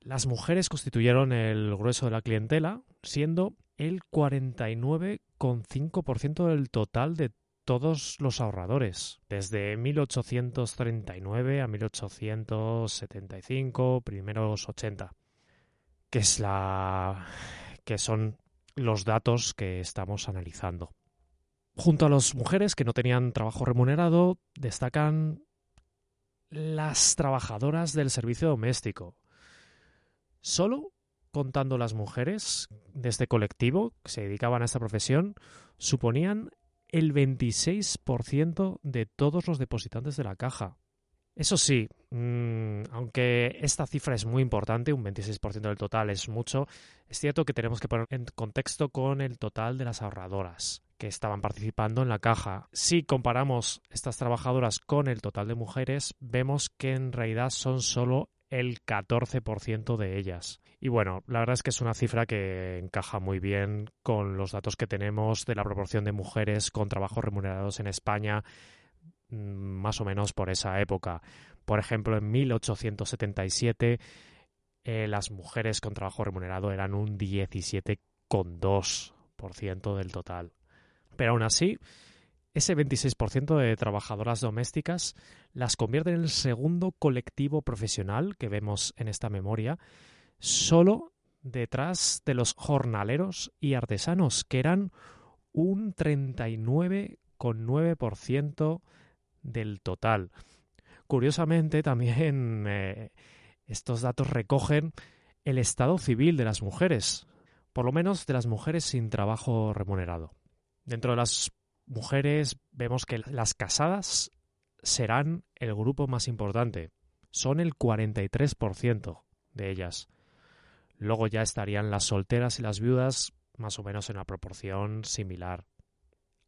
Las mujeres constituyeron el grueso de la clientela, siendo el 49,5% del total de todos los ahorradores, desde 1839 a 1875, primeros 80, que es la que son los datos que estamos analizando. Junto a las mujeres que no tenían trabajo remunerado, destacan las trabajadoras del servicio doméstico. Solo contando las mujeres de este colectivo que se dedicaban a esta profesión, suponían el 26% de todos los depositantes de la caja. Eso sí, mm, aunque esta cifra es muy importante, un 26% del total es mucho, es cierto que tenemos que poner en contexto con el total de las ahorradoras que estaban participando en la caja. Si comparamos estas trabajadoras con el total de mujeres, vemos que en realidad son solo el 14% de ellas. Y bueno, la verdad es que es una cifra que encaja muy bien con los datos que tenemos de la proporción de mujeres con trabajos remunerados en España Mm, más o menos por esa época. Por ejemplo, en 1877 eh, las mujeres con trabajo remunerado eran un 17,2% del total. Pero aún así, ese 26% de trabajadoras domésticas las convierte en el segundo colectivo profesional que vemos en esta memoria, solo detrás de los jornaleros y artesanos, que eran un 39,9% del total. Curiosamente, también eh, estos datos recogen el estado civil de las mujeres, por lo menos de las mujeres sin trabajo remunerado. Dentro de las mujeres vemos que las casadas serán el grupo más importante. Son el 43% de ellas. Luego ya estarían las solteras y las viudas más o menos en una proporción similar.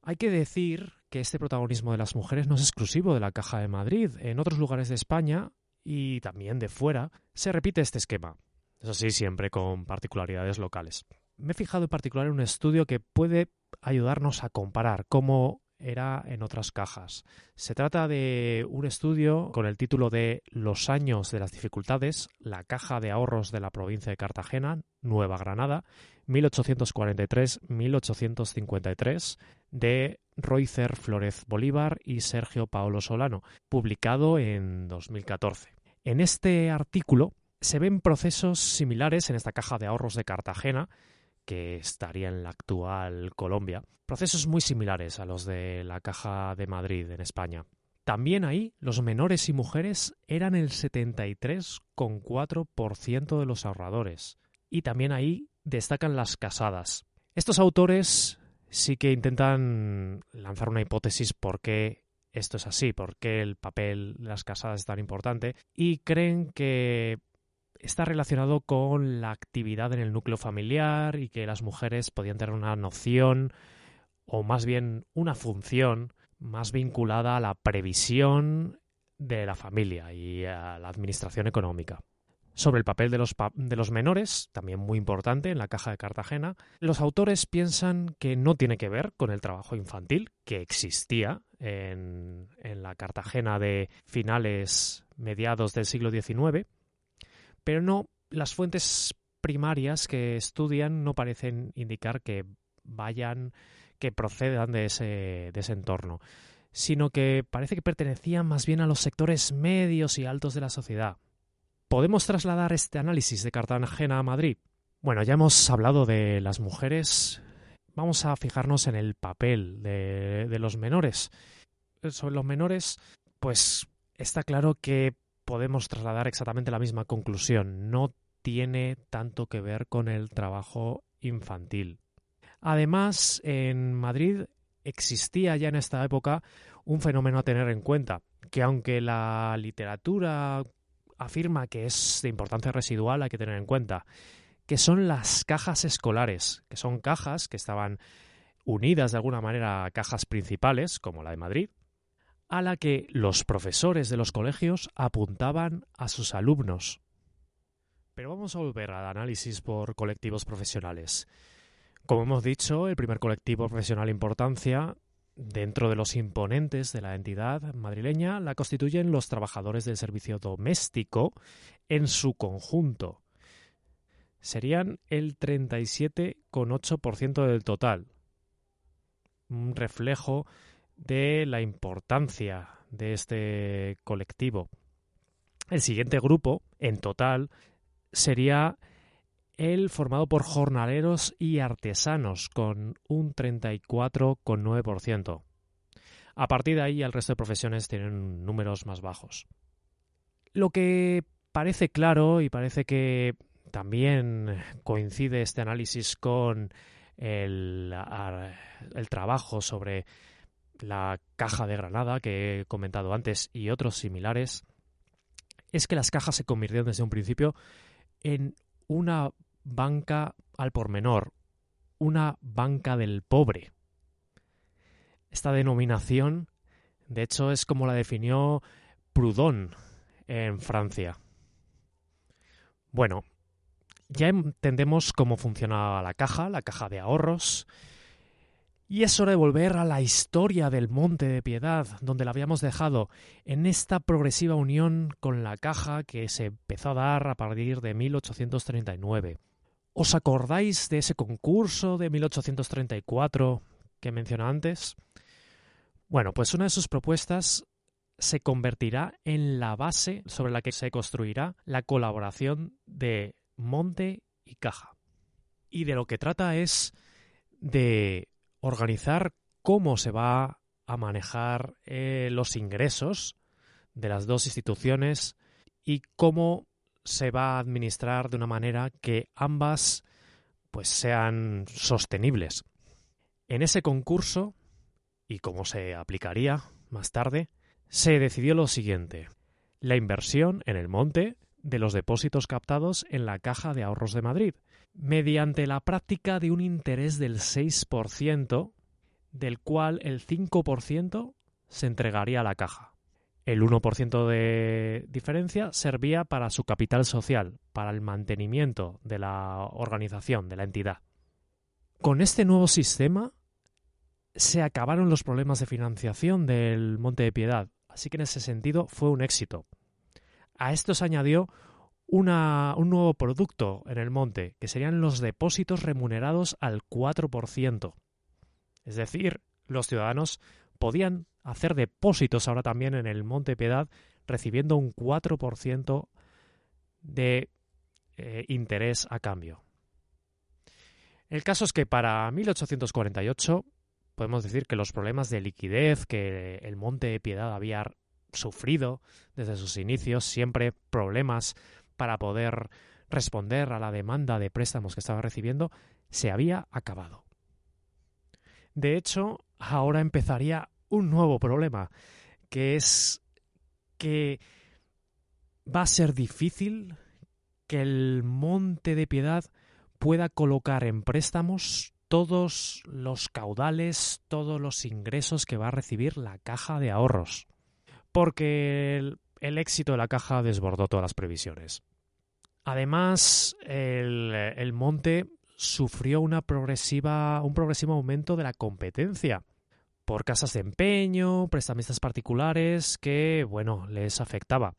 Hay que decir que este protagonismo de las mujeres no es exclusivo de la Caja de Madrid. En otros lugares de España y también de fuera se repite este esquema. Eso sí, siempre con particularidades locales. Me he fijado en particular en un estudio que puede ayudarnos a comparar cómo era en otras cajas. Se trata de un estudio con el título de Los años de las dificultades, la caja de ahorros de la provincia de Cartagena, Nueva Granada, 1843-1853, de Roycer Flores Bolívar y Sergio Paolo Solano, publicado en 2014. En este artículo se ven procesos similares en esta caja de ahorros de Cartagena, que estaría en la actual Colombia. Procesos muy similares a los de la Caja de Madrid en España. También ahí los menores y mujeres eran el 73,4% de los ahorradores. Y también ahí destacan las casadas. Estos autores sí que intentan lanzar una hipótesis por qué esto es así, por qué el papel de las casadas es tan importante y creen que está relacionado con la actividad en el núcleo familiar y que las mujeres podían tener una noción o más bien una función más vinculada a la previsión de la familia y a la administración económica. Sobre el papel de los, de los menores, también muy importante en la caja de Cartagena, los autores piensan que no tiene que ver con el trabajo infantil que existía en, en la Cartagena de finales, mediados del siglo XIX, pero no, las fuentes primarias que estudian no parecen indicar que vayan, que procedan de ese, de ese entorno, sino que parece que pertenecían más bien a los sectores medios y altos de la sociedad. ¿Podemos trasladar este análisis de Cartagena a Madrid? Bueno, ya hemos hablado de las mujeres. Vamos a fijarnos en el papel de, de los menores. Sobre los menores, pues está claro que podemos trasladar exactamente la misma conclusión. No tiene tanto que ver con el trabajo infantil. Además, en Madrid existía ya en esta época un fenómeno a tener en cuenta, que aunque la literatura afirma que es de importancia residual, hay que tener en cuenta, que son las cajas escolares, que son cajas que estaban unidas de alguna manera a cajas principales, como la de Madrid, a la que los profesores de los colegios apuntaban a sus alumnos. Pero vamos a volver al análisis por colectivos profesionales. Como hemos dicho, el primer colectivo profesional importancia dentro de los imponentes de la entidad madrileña la constituyen los trabajadores del servicio doméstico en su conjunto. Serían el 37,8% del total. Un reflejo de la importancia de este colectivo. El siguiente grupo, en total, sería el formado por jornaleros y artesanos, con un 34,9%. A partir de ahí, el resto de profesiones tienen números más bajos. Lo que parece claro y parece que también coincide este análisis con el, el trabajo sobre la caja de Granada que he comentado antes y otros similares, es que las cajas se convirtieron desde un principio en una banca al por menor, una banca del pobre. Esta denominación, de hecho, es como la definió Proudhon en Francia. Bueno, ya entendemos cómo funciona la caja, la caja de ahorros, y es hora de volver a la historia del Monte de Piedad, donde la habíamos dejado, en esta progresiva unión con la caja que se empezó a dar a partir de 1839. ¿Os acordáis de ese concurso de 1834 que mencioné antes? Bueno, pues una de sus propuestas se convertirá en la base sobre la que se construirá la colaboración de Monte y Caja. Y de lo que trata es de organizar cómo se va a manejar eh, los ingresos de las dos instituciones y cómo se va a administrar de una manera que ambas pues sean sostenibles. En ese concurso, y cómo se aplicaría más tarde, se decidió lo siguiente. La inversión en el monte de los depósitos captados en la Caja de Ahorros de Madrid, mediante la práctica de un interés del 6%, del cual el 5% se entregaría a la caja. El 1% de diferencia servía para su capital social, para el mantenimiento de la organización, de la entidad. Con este nuevo sistema se acabaron los problemas de financiación del Monte de Piedad, así que en ese sentido fue un éxito. A esto se añadió un nuevo producto en el monte, que serían los depósitos remunerados al 4%. Es decir, los ciudadanos podían hacer depósitos ahora también en el Monte Piedad recibiendo un 4% de eh, interés a cambio. El caso es que para 1848 podemos decir que los problemas de liquidez que el Monte Piedad había sufrido desde sus inicios, siempre problemas para poder responder a la demanda de préstamos que estaba recibiendo, se había acabado. De hecho, ahora empezaría un nuevo problema, que es que va a ser difícil que el monte de piedad pueda colocar en préstamos todos los caudales, todos los ingresos que va a recibir la caja de ahorros. Porque el, el éxito de la caja desbordó todas las previsiones. Además, el, monte sufrió un progresivo aumento de la competencia por casas de empeño, prestamistas particulares que, bueno, les afectaba.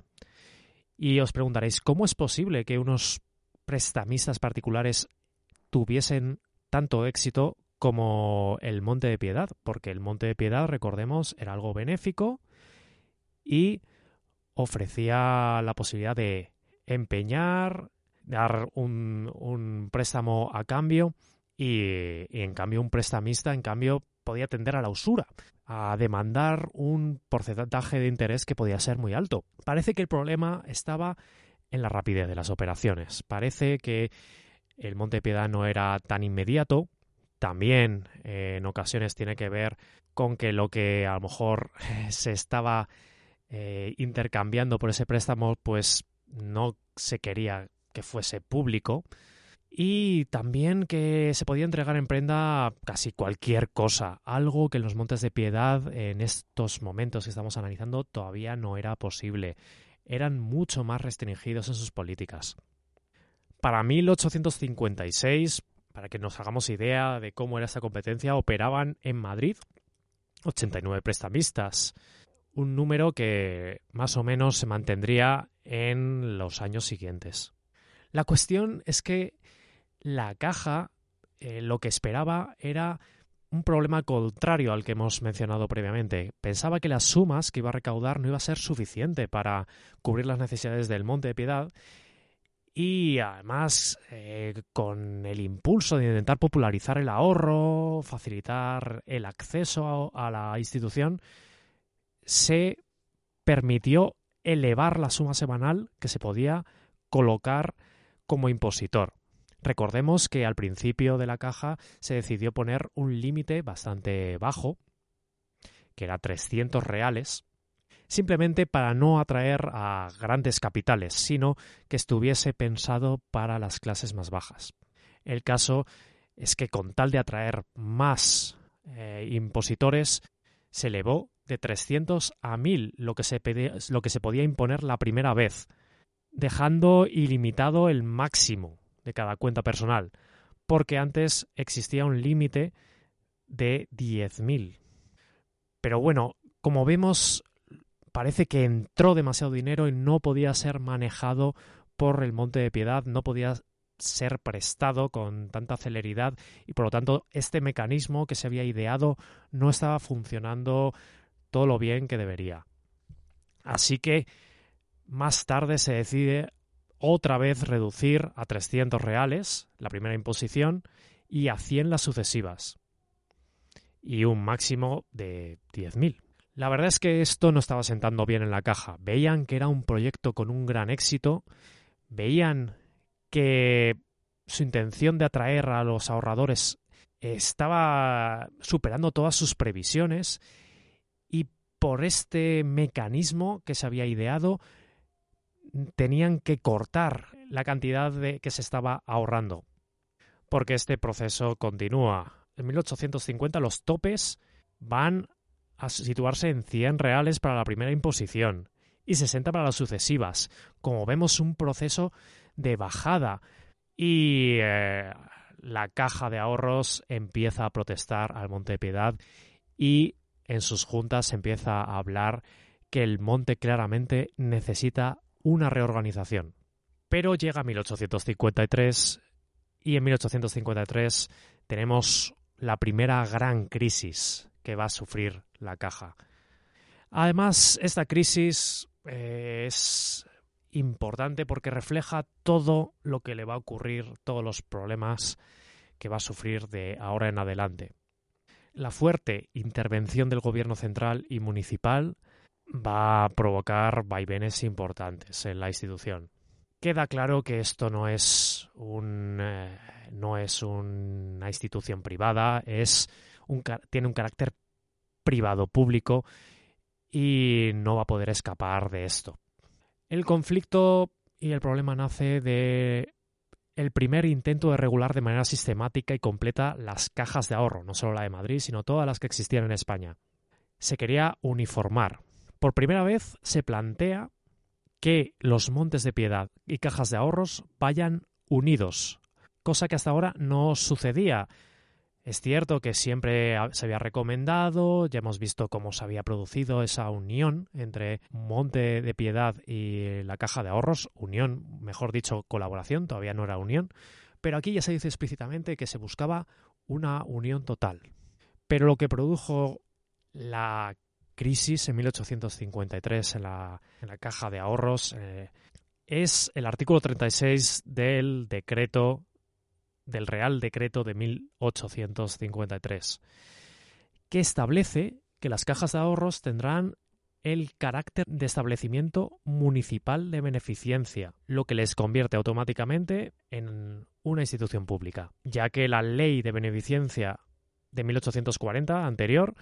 Y os preguntaréis, ¿cómo es posible que unos prestamistas particulares tuviesen tanto éxito como el Monte de Piedad? Porque el Monte de Piedad, recordemos, era algo benéfico y ofrecía la posibilidad de empeñar, dar un, préstamo a cambio y, en cambio un prestamista en cambio podía tender a la usura, a demandar un porcentaje de interés que podía ser muy alto. Parece que el problema estaba en la rapidez de las operaciones. Parece que el Monte Piedad no era tan inmediato. También eh, en ocasiones tiene que ver con que lo que a lo mejor se estaba eh, intercambiando por ese préstamo, pues no se quería que fuese público y también que se podía entregar en prenda casi cualquier cosa, algo que en los Montes de Piedad en estos momentos que estamos analizando todavía no era posible. Eran mucho más restringidos en sus políticas. Para 1856, para que nos hagamos idea de cómo era esta competencia, operaban en Madrid 89 prestamistas, un número que más o menos se mantendría en los años siguientes. La cuestión es que la caja eh, lo que esperaba era un problema contrario al que hemos mencionado previamente. Pensaba que las sumas que iba a recaudar no iba a ser suficiente para cubrir las necesidades del Monte de Piedad y además eh, con el impulso de intentar popularizar el ahorro, facilitar el acceso a, a la institución, se permitió elevar la suma semanal que se podía colocar como impositor. Recordemos que al principio de la caja se decidió poner un límite bastante bajo, que era 300 reales, simplemente para no atraer a grandes capitales, sino que estuviese pensado para las clases más bajas. El caso es que con tal de atraer más eh, impositores, se elevó de 300 a 1000 lo que, se lo que se podía imponer la primera vez, dejando ilimitado el máximo de cada cuenta personal, porque antes existía un límite de 10.000. Pero bueno, como vemos, parece que entró demasiado dinero y no podía ser manejado por el Monte de Piedad, no podía ser prestado con tanta celeridad y por lo tanto este mecanismo que se había ideado no estaba funcionando todo lo bien que debería. Así que más tarde se decide otra vez reducir a 300 reales la primera imposición y a 100 las sucesivas y un máximo de 10.000. La verdad es que esto no estaba sentando bien en la caja. Veían que era un proyecto con un gran éxito, veían que su intención de atraer a los ahorradores estaba superando todas sus previsiones por este mecanismo que se había ideado tenían que cortar la cantidad de que se estaba ahorrando porque este proceso continúa. En 1850 los topes van a situarse en 100 reales para la primera imposición y 60 para las sucesivas. Como vemos, un proceso de bajada y eh, la caja de ahorros empieza a protestar al Monte Piedad y en sus juntas empieza a hablar que el monte claramente necesita una reorganización. Pero llega 1853 y en 1853 tenemos la primera gran crisis que va a sufrir la caja. Además, esta crisis eh, es importante porque refleja todo lo que le va a ocurrir, todos los problemas que va a sufrir de ahora en adelante. La fuerte intervención del gobierno central y municipal va a provocar vaivenes importantes en la institución. Queda claro que esto no es un eh, no es una institución privada, es tiene un carácter privado público y no va a poder escapar de esto. El conflicto y el problema nace de el primer intento de regular de manera sistemática y completa las cajas de ahorro, no solo la de Madrid, sino todas las que existían en España. Se quería uniformar. Por primera vez se plantea que los montes de piedad y cajas de ahorros vayan unidos, cosa que hasta ahora no sucedía. Es cierto que siempre se había recomendado, ya hemos visto cómo se había producido esa unión entre Monte de Piedad y la Caja de Ahorros, unión, mejor dicho, colaboración, todavía no era unión, pero aquí ya se dice explícitamente que se buscaba una unión total. Pero lo que produjo la crisis en 1853 en la, en la Caja de Ahorros eh, es el artículo 36 del decreto del Real Decreto de 1853, que establece que las cajas de ahorros tendrán el carácter de establecimiento municipal de beneficencia, lo que les convierte automáticamente en una institución pública, ya que la ley de beneficencia de 1840 anterior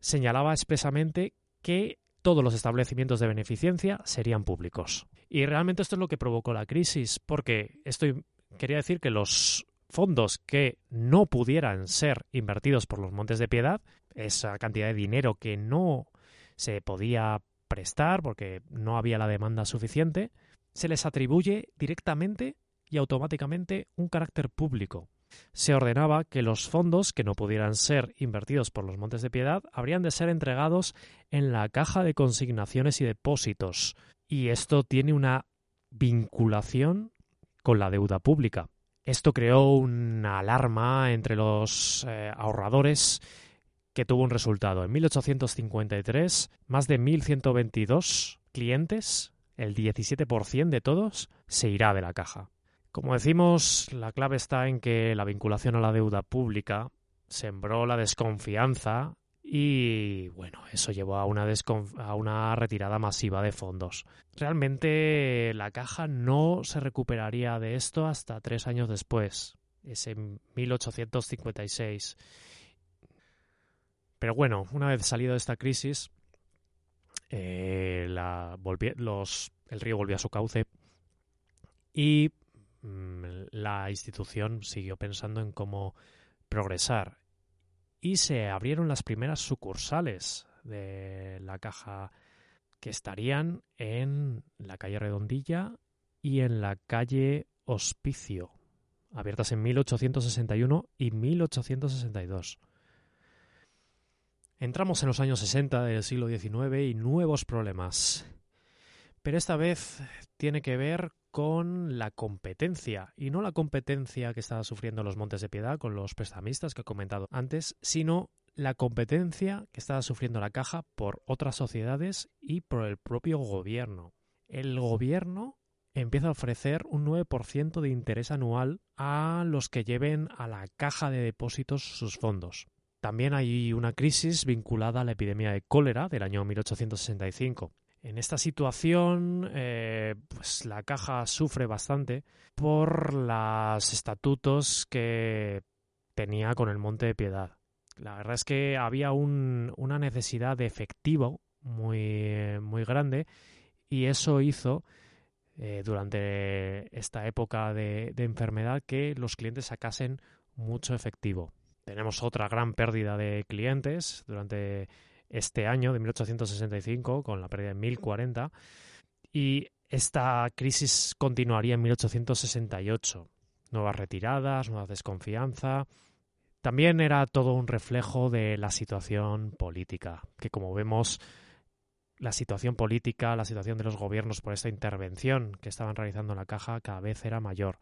señalaba expresamente que todos los establecimientos de beneficencia serían públicos. Y realmente esto es lo que provocó la crisis, porque estoy quería decir que los fondos que no pudieran ser invertidos por los Montes de Piedad, esa cantidad de dinero que no se podía prestar porque no había la demanda suficiente, se les atribuye directamente y automáticamente un carácter público. Se ordenaba que los fondos que no pudieran ser invertidos por los Montes de Piedad habrían de ser entregados en la caja de consignaciones y depósitos, y esto tiene una vinculación con la deuda pública. Esto creó una alarma entre los eh, ahorradores que tuvo un resultado. En 1853, más de 1.122 clientes el 17% de todos se irá de la caja. Como decimos, la clave está en que la vinculación a la deuda pública sembró la desconfianza y bueno, eso llevó a una, a una retirada masiva de fondos. Realmente la caja no se recuperaría de esto hasta tres años después, es en 1856. Pero bueno, una vez salido de esta crisis, eh, los, el río volvió a su cauce y mm, la institución siguió pensando en cómo progresar y se abrieron las primeras sucursales de la caja que estarían en la calle Redondilla y en la calle Hospicio, abiertas en 1861 y 1862. Entramos en los años 60 del siglo XIX y nuevos problemas. Pero esta vez tiene que ver con la competencia, y no la competencia que estaba sufriendo los Montes de Piedad con los prestamistas que he comentado antes, sino la competencia que estaba sufriendo la caja por otras sociedades y por el propio gobierno. El gobierno empieza a ofrecer un 9% de interés anual a los que lleven a la caja de depósitos sus fondos. También hay una crisis vinculada a la epidemia de cólera del año 1865. En esta situación, eh, pues la caja sufre bastante por los estatutos que tenía con el Monte de Piedad. La verdad es que había una necesidad de efectivo muy, muy grande y eso hizo eh, durante esta época de, de enfermedad que los clientes sacasen mucho efectivo. Tenemos otra gran pérdida de clientes durante este año de 1865 con la pérdida de 1040 y esta crisis continuaría en 1868. Nuevas retiradas, nueva desconfianza. También era todo un reflejo de la situación política, que como vemos, la situación política, la situación de los gobiernos por esta intervención que estaban realizando en la caja cada vez era mayor.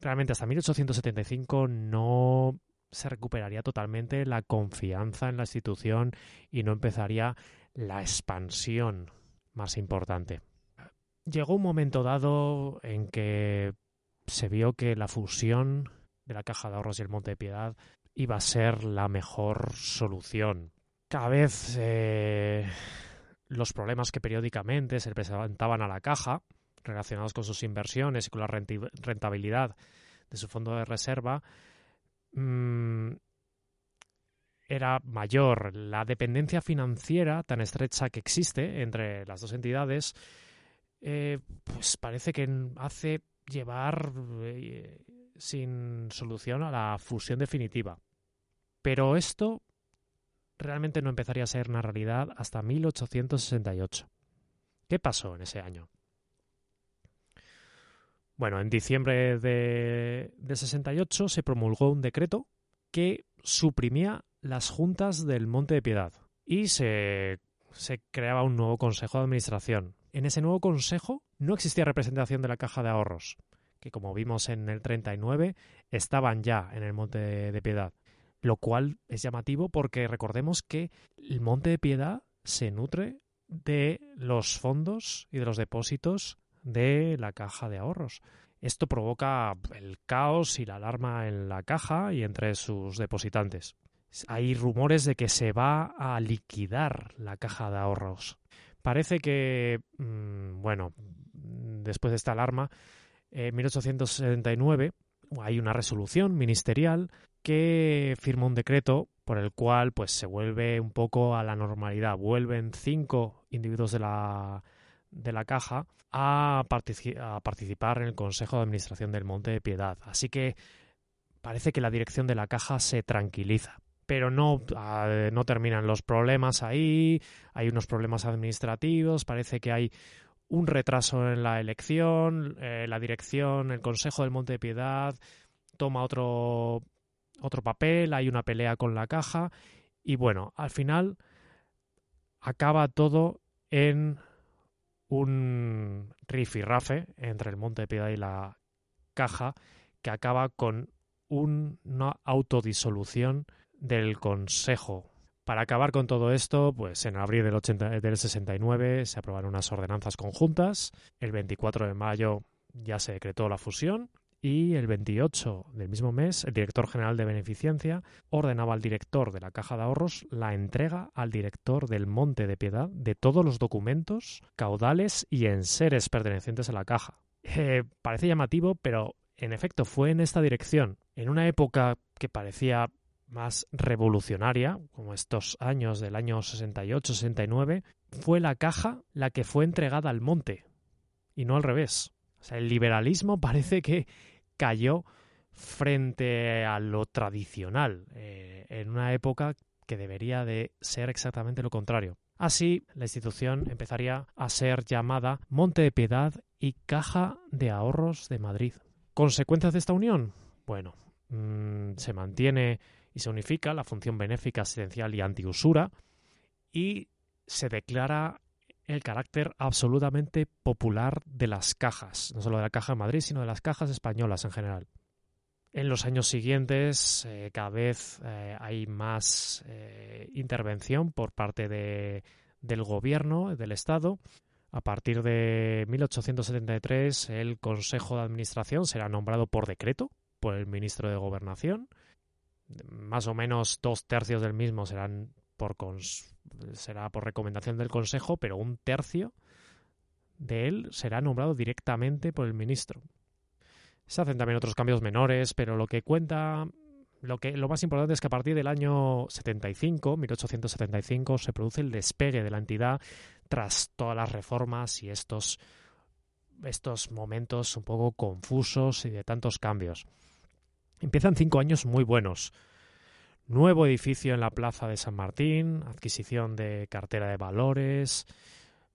Realmente hasta 1875 no se recuperaría totalmente la confianza en la institución y no empezaría la expansión más importante. Llegó un momento dado en que se vio que la fusión de la Caja de Ahorros y el Monte de Piedad iba a ser la mejor solución. Cada vez eh, los problemas que periódicamente se presentaban a la caja relacionados con sus inversiones y con la rentabilidad de su fondo de reserva Mm, era mayor. La dependencia financiera tan estrecha que existe entre las dos entidades, eh, pues parece que hace llevar eh, sin solución a la fusión definitiva. Pero esto realmente no empezaría a ser una realidad hasta 1868. ¿Qué pasó en ese año? Bueno, en diciembre de, 68 se promulgó un decreto que suprimía las juntas del Monte de Piedad y se, se creaba un nuevo consejo de administración. En ese nuevo consejo no existía representación de la caja de ahorros, que como vimos en el 39 estaban ya en el Monte de Piedad, lo cual es llamativo porque recordemos que el Monte de Piedad se nutre de los fondos y de los depósitos de la caja de ahorros. Esto provoca el caos y la alarma en la caja y entre sus depositantes. Hay rumores de que se va a liquidar la caja de ahorros. Parece que, mm, bueno, después de esta alarma, en 1879 hay una resolución ministerial que firma un decreto por el cual pues se vuelve un poco a la normalidad. Vuelven cinco individuos de la de la caja a, participar en el Consejo de Administración del Monte de Piedad. Así que parece que la dirección de la caja se tranquiliza. Pero no, no terminan los problemas ahí, hay unos problemas administrativos, parece que hay un retraso en la elección, eh, la dirección, el Consejo del Monte de Piedad toma otro, otro papel, hay una pelea con la caja y bueno, al final acaba todo en un rifirrafe entre el Monte de Piedad y la Caja que acaba con una autodisolución del Consejo. Para acabar con todo esto, pues en abril del, 80, del 69 se aprobaron unas ordenanzas conjuntas, el 24 de mayo ya se decretó la fusión y el 28 del mismo mes el director general de beneficencia ordenaba al director de la Caja de Ahorros la entrega al director del Monte de Piedad de todos los documentos, caudales y enseres pertenecientes a la caja. Eh, parece llamativo, pero en efecto fue en esta dirección, en una época que parecía más revolucionaria, como estos años del año 68-69, fue la caja la que fue entregada al monte, y no al revés. El liberalismo parece que cayó frente a lo tradicional, eh, en una época que debería de ser exactamente lo contrario. Así, la institución empezaría a ser llamada Monte de Piedad y Caja de Ahorros de Madrid. ¿Consecuencias de esta unión? Bueno, mmm, se mantiene y se unifica la función benéfica, asistencial y antiusura y se declara el carácter absolutamente popular de las cajas, no solo de la Caja de Madrid, sino de las cajas españolas en general. En los años siguientes eh, cada vez eh, hay más eh, intervención por parte de, del gobierno, del Estado. A partir de 1873 el Consejo de Administración será nombrado por decreto por el ministro de Gobernación más o menos dos tercios del mismo serán por será por recomendación del Consejo, pero un tercio de él será nombrado directamente por el ministro. Se hacen también otros cambios menores, pero lo que cuenta, lo que lo más importante es que a partir del año 75, 1875, se produce el despegue de la entidad tras todas las reformas y estos estos momentos un poco confusos y de tantos cambios. Empiezan cinco años muy buenos. Nuevo edificio en la Plaza de San Martín, adquisición de cartera de valores,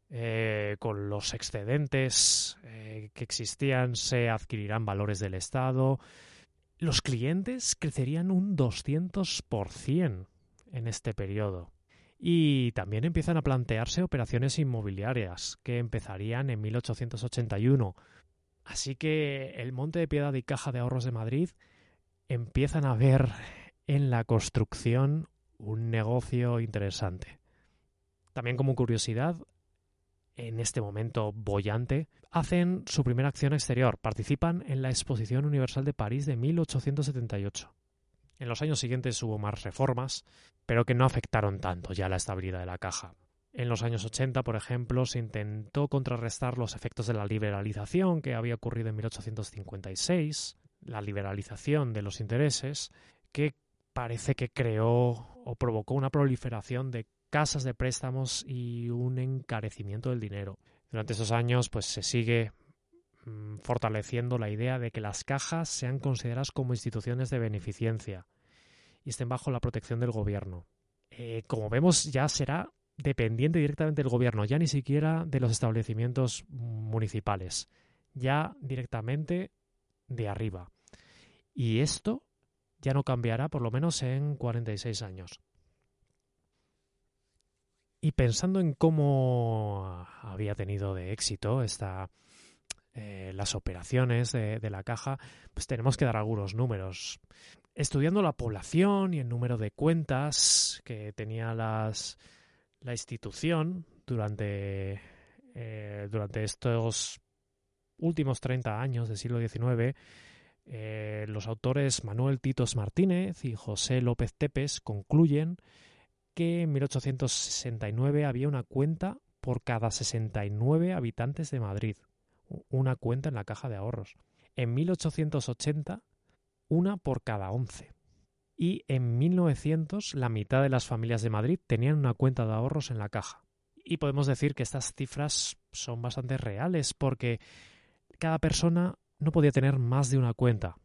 eh, con los excedentes eh, que existían se adquirirán valores del Estado. Los clientes crecerían un 200% en este periodo. Y también empiezan a plantearse operaciones inmobiliarias que empezarían en 1881. Así que el Monte de Piedad y Caja de Ahorros de Madrid empiezan a ver en la construcción un negocio interesante. También como curiosidad, en este momento bollante, hacen su primera acción exterior, participan en la Exposición Universal de París de 1878. En los años siguientes hubo más reformas, pero que no afectaron tanto ya la estabilidad de la caja. En los años 80, por ejemplo, se intentó contrarrestar los efectos de la liberalización que había ocurrido en 1856 la liberalización de los intereses que parece que creó o provocó una proliferación de casas de préstamos y un encarecimiento del dinero. Durante esos años pues se sigue mm, fortaleciendo la idea de que las cajas sean consideradas como instituciones de beneficencia y estén bajo la protección del gobierno. Eh, como vemos ya será dependiente directamente del gobierno, ya ni siquiera de los establecimientos municipales, ya directamente de arriba. Y esto ya no cambiará por lo menos en 46 años. Y pensando en cómo había tenido de éxito esta, eh, las operaciones de, la caja, pues tenemos que dar algunos números. Estudiando la población y el número de cuentas que tenía las, la institución durante, eh, durante estos últimos 30 años del siglo XIX, eh, los autores Manuel Titos Martínez y José López Tepes concluyen que en 1869 había una cuenta por cada 69 habitantes de Madrid, una cuenta en la caja de ahorros. En 1880, una por cada 11. Y en 1900, la mitad de las familias de Madrid tenían una cuenta de ahorros en la caja. Y podemos decir que estas cifras son bastante reales porque cada persona no podía tener más de una cuenta.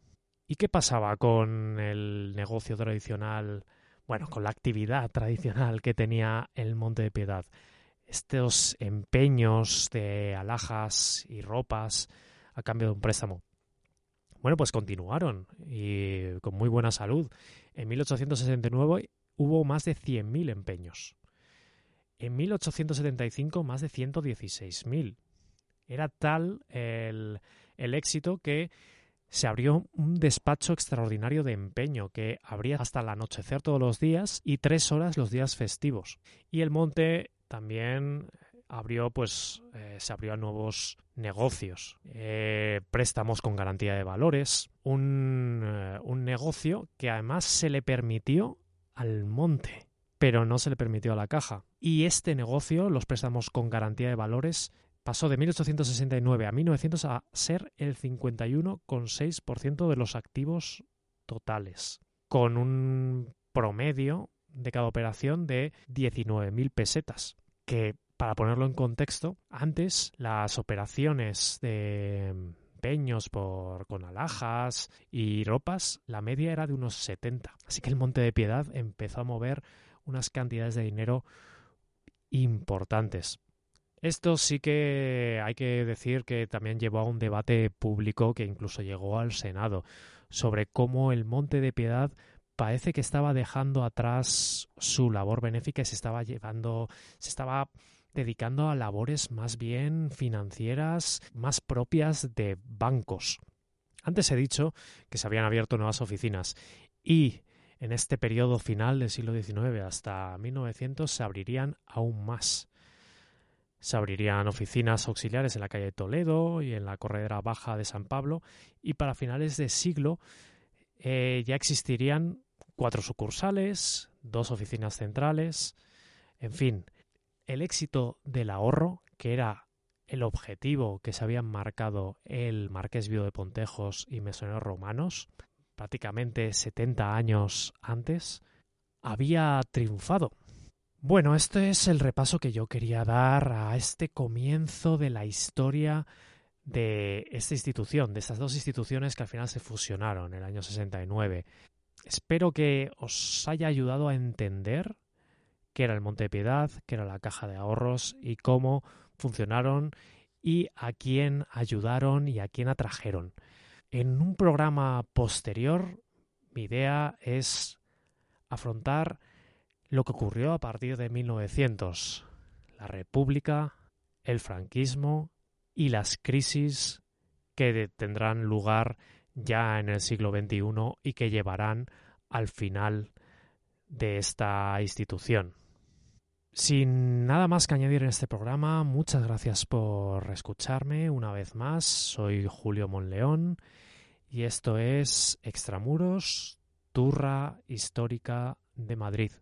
¿Y qué pasaba con el negocio tradicional, bueno, con la actividad tradicional que tenía el Monte de Piedad? Estos empeños de alhajas y ropas a cambio de un préstamo. Bueno, pues continuaron y con muy buena salud. En 1869 hubo más de 100.000 empeños. En 1875 más de 116.000. Era tal el, el éxito que se abrió un despacho extraordinario de empeño que abría hasta el anochecer todos los días y tres horas los días festivos. Y el monte también abrió, pues, eh, se abrió a nuevos negocios, eh, préstamos con garantía de valores, un, eh, un negocio que además se le permitió al monte, pero no se le permitió a la caja. Y este negocio, los préstamos con garantía de valores, pasó de 1869 a 1900 a ser el 51,6% de los activos totales, con un promedio de cada operación de 19.000 pesetas, que para ponerlo en contexto, antes las operaciones de peños por con alhajas y ropas, la media era de unos 70. Así que el Monte de Piedad empezó a mover unas cantidades de dinero importantes. Esto sí que hay que decir que también llevó a un debate público que incluso llegó al Senado sobre cómo el Monte de Piedad parece que estaba dejando atrás su labor benéfica y se estaba llevando, se estaba dedicando a labores más bien financieras, más propias de bancos. Antes he dicho que se habían abierto nuevas oficinas y en este periodo final del siglo XIX hasta 1900 se abrirían aún más. Se abrirían oficinas auxiliares en la calle Toledo y en la corredera baja de San Pablo y para finales de siglo eh, ya existirían cuatro sucursales, dos oficinas centrales, en fin, el éxito del ahorro, que era el objetivo que se habían marcado el Marqués Vido de Pontejos y Mesoneros Romanos, prácticamente 70 años antes, había triunfado. Bueno, este es el repaso que yo quería dar a este comienzo de la historia de esta institución, de estas dos instituciones que al final se fusionaron en el año 69. Espero que os haya ayudado a entender qué era el Monte de Piedad, qué era la caja de ahorros y cómo funcionaron y a quién ayudaron y a quién atrajeron. En un programa posterior, mi idea es afrontar lo que ocurrió a partir de 1900, la República, el franquismo y las crisis que tendrán lugar ya en el siglo XXI y que llevarán al final de esta institución. Sin nada más que añadir en este programa, muchas gracias por escucharme una vez más. Soy Julio Monleón y esto es Extramuros, Turra Histórica de Madrid.